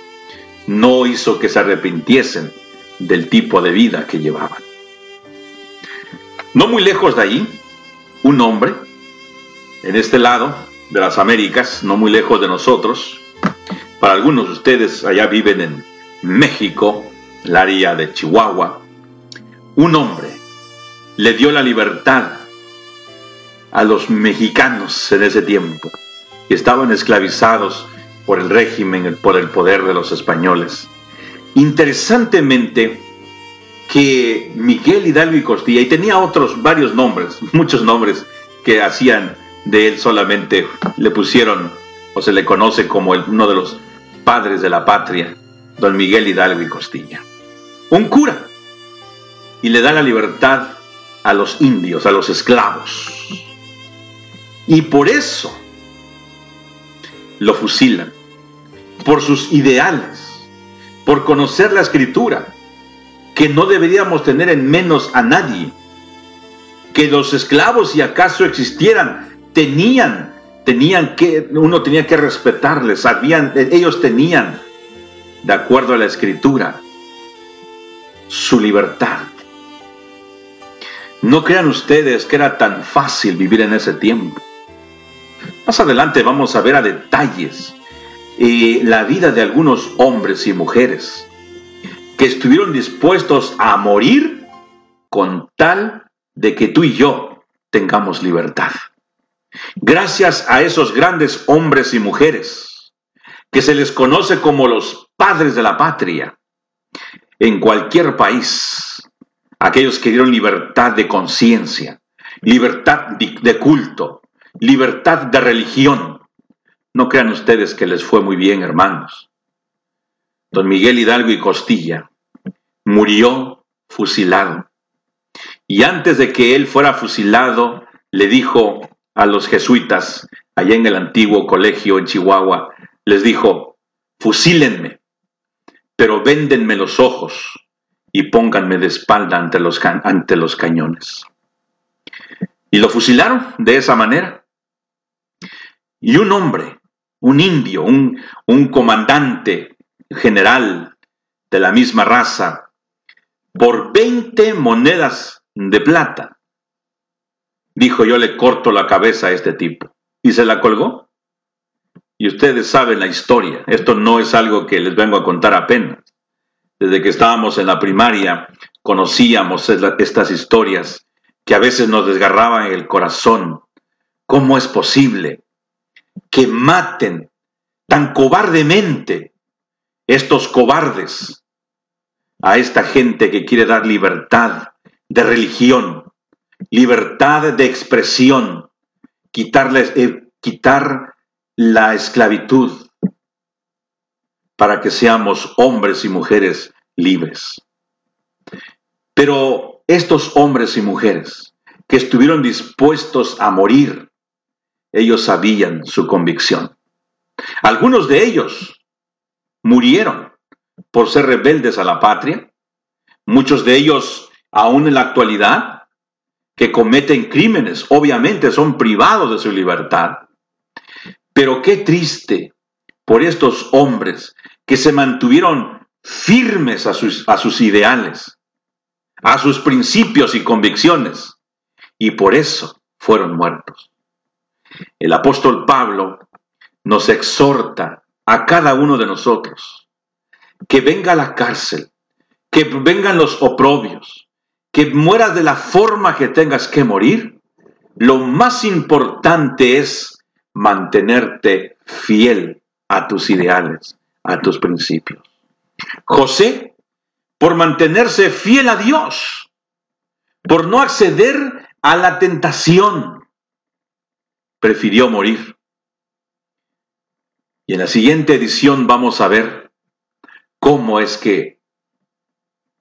B: no hizo que se arrepintiesen del tipo de vida que llevaban. No muy lejos de allí, un hombre, en este lado de las Américas, no muy lejos de nosotros, para algunos de ustedes allá viven en México, el área de Chihuahua, un hombre le dio la libertad a los mexicanos en ese tiempo, que estaban esclavizados por el régimen, por el poder de los españoles. Interesantemente, que Miguel Hidalgo y Costilla, y tenía otros varios nombres, muchos nombres que hacían de él solamente, le pusieron o se le conoce como uno de los padres de la patria. don Miguel Hidalgo y Costilla. Un cura. Y le da la libertad a los indios, a los esclavos. Y por eso lo fusilan. Por sus ideales. Por conocer la escritura. Que no deberíamos tener en menos a nadie. Que los esclavos, si acaso existieran, tenían, tenían que, uno tenía que respetarles. Habían, ellos tenían, de acuerdo a la escritura, su libertad. No crean ustedes que era tan fácil vivir en ese tiempo. Más adelante vamos a ver a detalles eh, la vida de algunos hombres y mujeres que estuvieron dispuestos a morir con tal de que tú y yo tengamos libertad. Gracias a esos grandes hombres y mujeres que se les conoce como los padres de la patria, en cualquier país, aquellos que dieron libertad de conciencia, libertad de culto, libertad de religión. No crean ustedes que les fue muy bien, hermanos. Don Miguel Hidalgo y Costilla murió fusilado. Y antes de que él fuera fusilado, le dijo a los jesuitas, allá en el antiguo colegio en Chihuahua, les dijo, fusílenme, pero véndenme los ojos, y pónganme de espalda ante los, ante los cañones. Y lo fusilaron de esa manera. Y un hombre, un indio, un, un comandante general de la misma raza, por 20 monedas de plata, dijo yo le corto la cabeza a este tipo. Y se la colgó. Y ustedes saben la historia. Esto no es algo que les vengo a contar apenas. Desde que estábamos en la primaria conocíamos estas historias que a veces nos desgarraban el corazón. ¿Cómo es posible que maten tan cobardemente estos cobardes a esta gente que quiere dar libertad de religión, libertad de expresión, quitarles, eh, quitar la esclavitud para que seamos hombres y mujeres libres. Pero estos hombres y mujeres que estuvieron dispuestos a morir, ellos sabían su convicción. Algunos de ellos murieron por ser rebeldes a la patria. Muchos de ellos, aún en la actualidad, que cometen crímenes, obviamente son privados de su libertad. Pero qué triste por estos hombres que se mantuvieron firmes a sus, a sus ideales, a sus principios y convicciones, y por eso fueron muertos. El apóstol Pablo nos exhorta a cada uno de nosotros que venga a la cárcel, que vengan los oprobios, que mueras de la forma que tengas que morir. Lo más importante es mantenerte fiel a tus ideales, a tus principios. José, por mantenerse fiel a Dios, por no acceder a la tentación, prefirió morir. Y en la siguiente edición vamos a ver cómo es que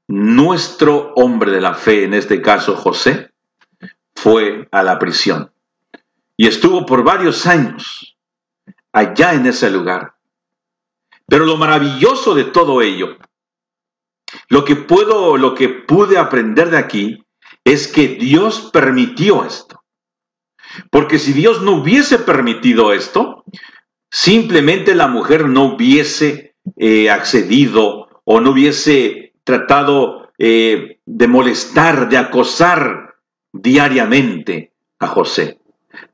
B: nuestro hombre de la fe, en este caso José, fue a la prisión y estuvo por varios años allá en ese lugar. Pero lo maravilloso de todo ello, lo que puedo, lo que pude aprender de aquí, es que Dios permitió esto. Porque si Dios no hubiese permitido esto, simplemente la mujer no hubiese eh, accedido o no hubiese tratado eh, de molestar, de acosar diariamente a José.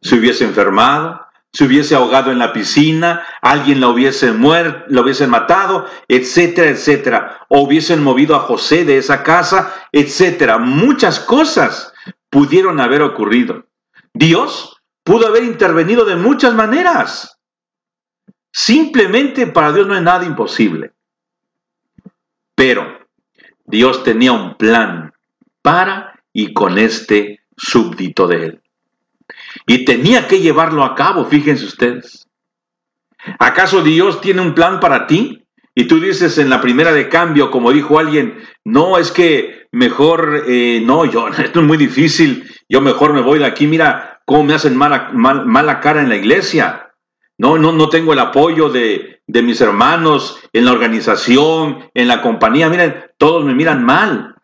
B: Se hubiese enfermado, se hubiese ahogado en la piscina, alguien la hubiese muerto, la hubiesen matado, etcétera, etcétera. O hubiesen movido a José de esa casa, etcétera. Muchas cosas pudieron haber ocurrido. Dios pudo haber intervenido de muchas maneras. Simplemente para Dios no es nada imposible. Pero Dios tenía un plan para y con este súbdito de él. Y tenía que llevarlo a cabo, fíjense ustedes. ¿Acaso Dios tiene un plan para ti Y tú dices en la primera de cambio, como dijo alguien, no, es que mejor, eh, no, yo, esto es muy difícil, yo mejor me voy de aquí, mira cómo me hacen mala, mala cara en la iglesia. No, no, no tengo el apoyo de, de mis hermanos en la organización, en la compañía. Miren, todos me miran mal.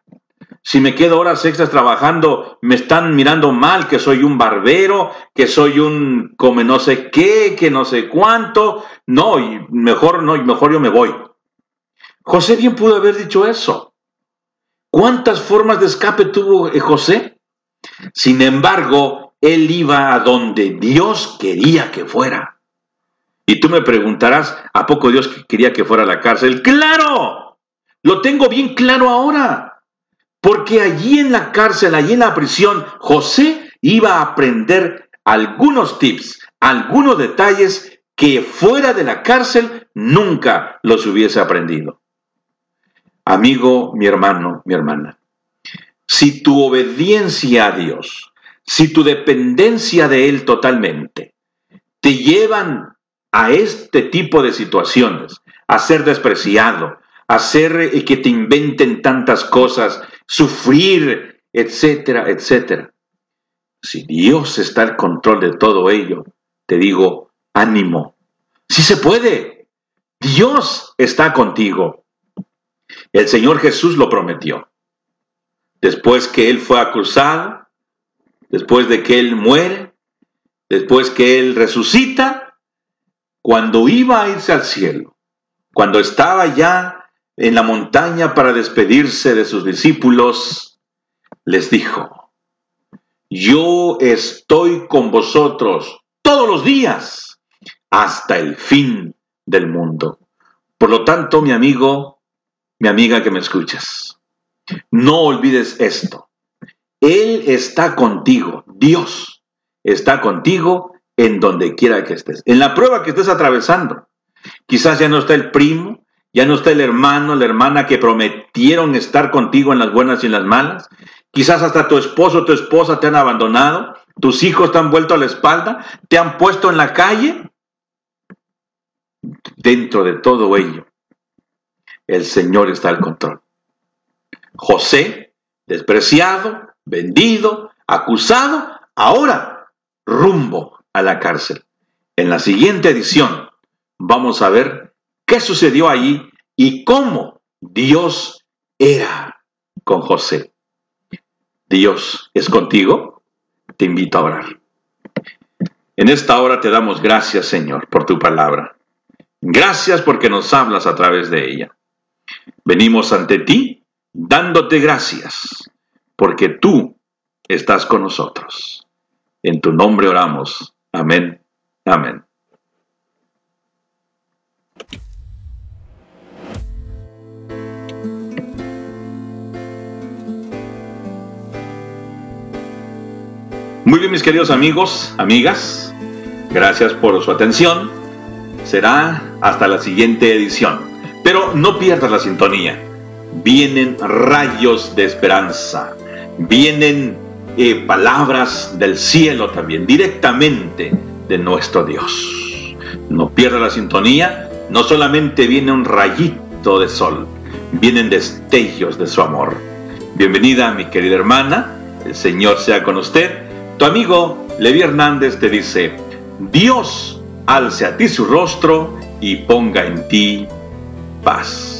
B: Si me quedo horas extras trabajando, me están mirando mal, que soy un barbero, que soy un come no sé qué, que no sé cuánto. No, y mejor no, y mejor yo me voy. José bien pudo haber dicho eso. ¿Cuántas formas de escape tuvo eh, José? Sin embargo, él iba a donde Dios quería que fuera. Y tú me preguntarás, ¿a poco Dios quería que fuera a la cárcel? ¡Claro! Lo tengo bien claro ahora. Porque allí en la cárcel, allí en la prisión, José iba a aprender algunos tips, algunos detalles que fuera de la cárcel nunca los hubiese aprendido. Amigo, mi hermano, mi hermana, si tu obediencia a Dios, si tu dependencia de Él totalmente, te llevan a este tipo de situaciones, a ser despreciado, a hacer eh, que te inventen tantas cosas, sufrir, etcétera, etcétera. Si Dios está al control de todo ello, te digo, ánimo. Si se puede, Dios está contigo. El Señor Jesús lo prometió. Después que Él fue acusado, después de que Él muere, después que Él resucita, cuando iba a irse al cielo, cuando estaba ya en la montaña para despedirse de sus discípulos, les dijo, yo estoy con vosotros todos los días hasta el fin del mundo. Por lo tanto, mi amigo, mi amiga que me escuchas, no olvides esto. Él está contigo, Dios está contigo en donde quiera que estés. En la prueba que estés atravesando, quizás ya no está el primo, ya no está el hermano, la hermana que prometieron estar contigo en las buenas y en las malas. Quizás hasta tu esposo o tu esposa te han abandonado. Tus hijos te han vuelto a la espalda. Te han puesto en la calle. Dentro de todo ello, el Señor está al control. José, despreciado, vendido, acusado, ahora rumbo a la cárcel. En la siguiente edición vamos a ver qué sucedió allí y cómo Dios era con José. Dios es contigo. Te invito a orar. En esta hora te damos gracias, Señor, por tu palabra. Gracias porque nos hablas a través de ella. Venimos ante ti dándote gracias porque tú estás con nosotros. En tu nombre oramos. Amén. Amén. Muy bien, mis queridos amigos, amigas, gracias por su atención. Será hasta la siguiente edición. Pero no pierdas la sintonía. Vienen rayos de esperanza. Vienen eh, palabras del cielo también, directamente de nuestro Dios. No pierdas la sintonía. No solamente viene un rayito de sol, vienen destellos de su amor. Bienvenida, mi querida hermana. El Señor sea con usted tu amigo Levi Hernández te dice, Dios alce a ti su rostro y ponga en ti paz.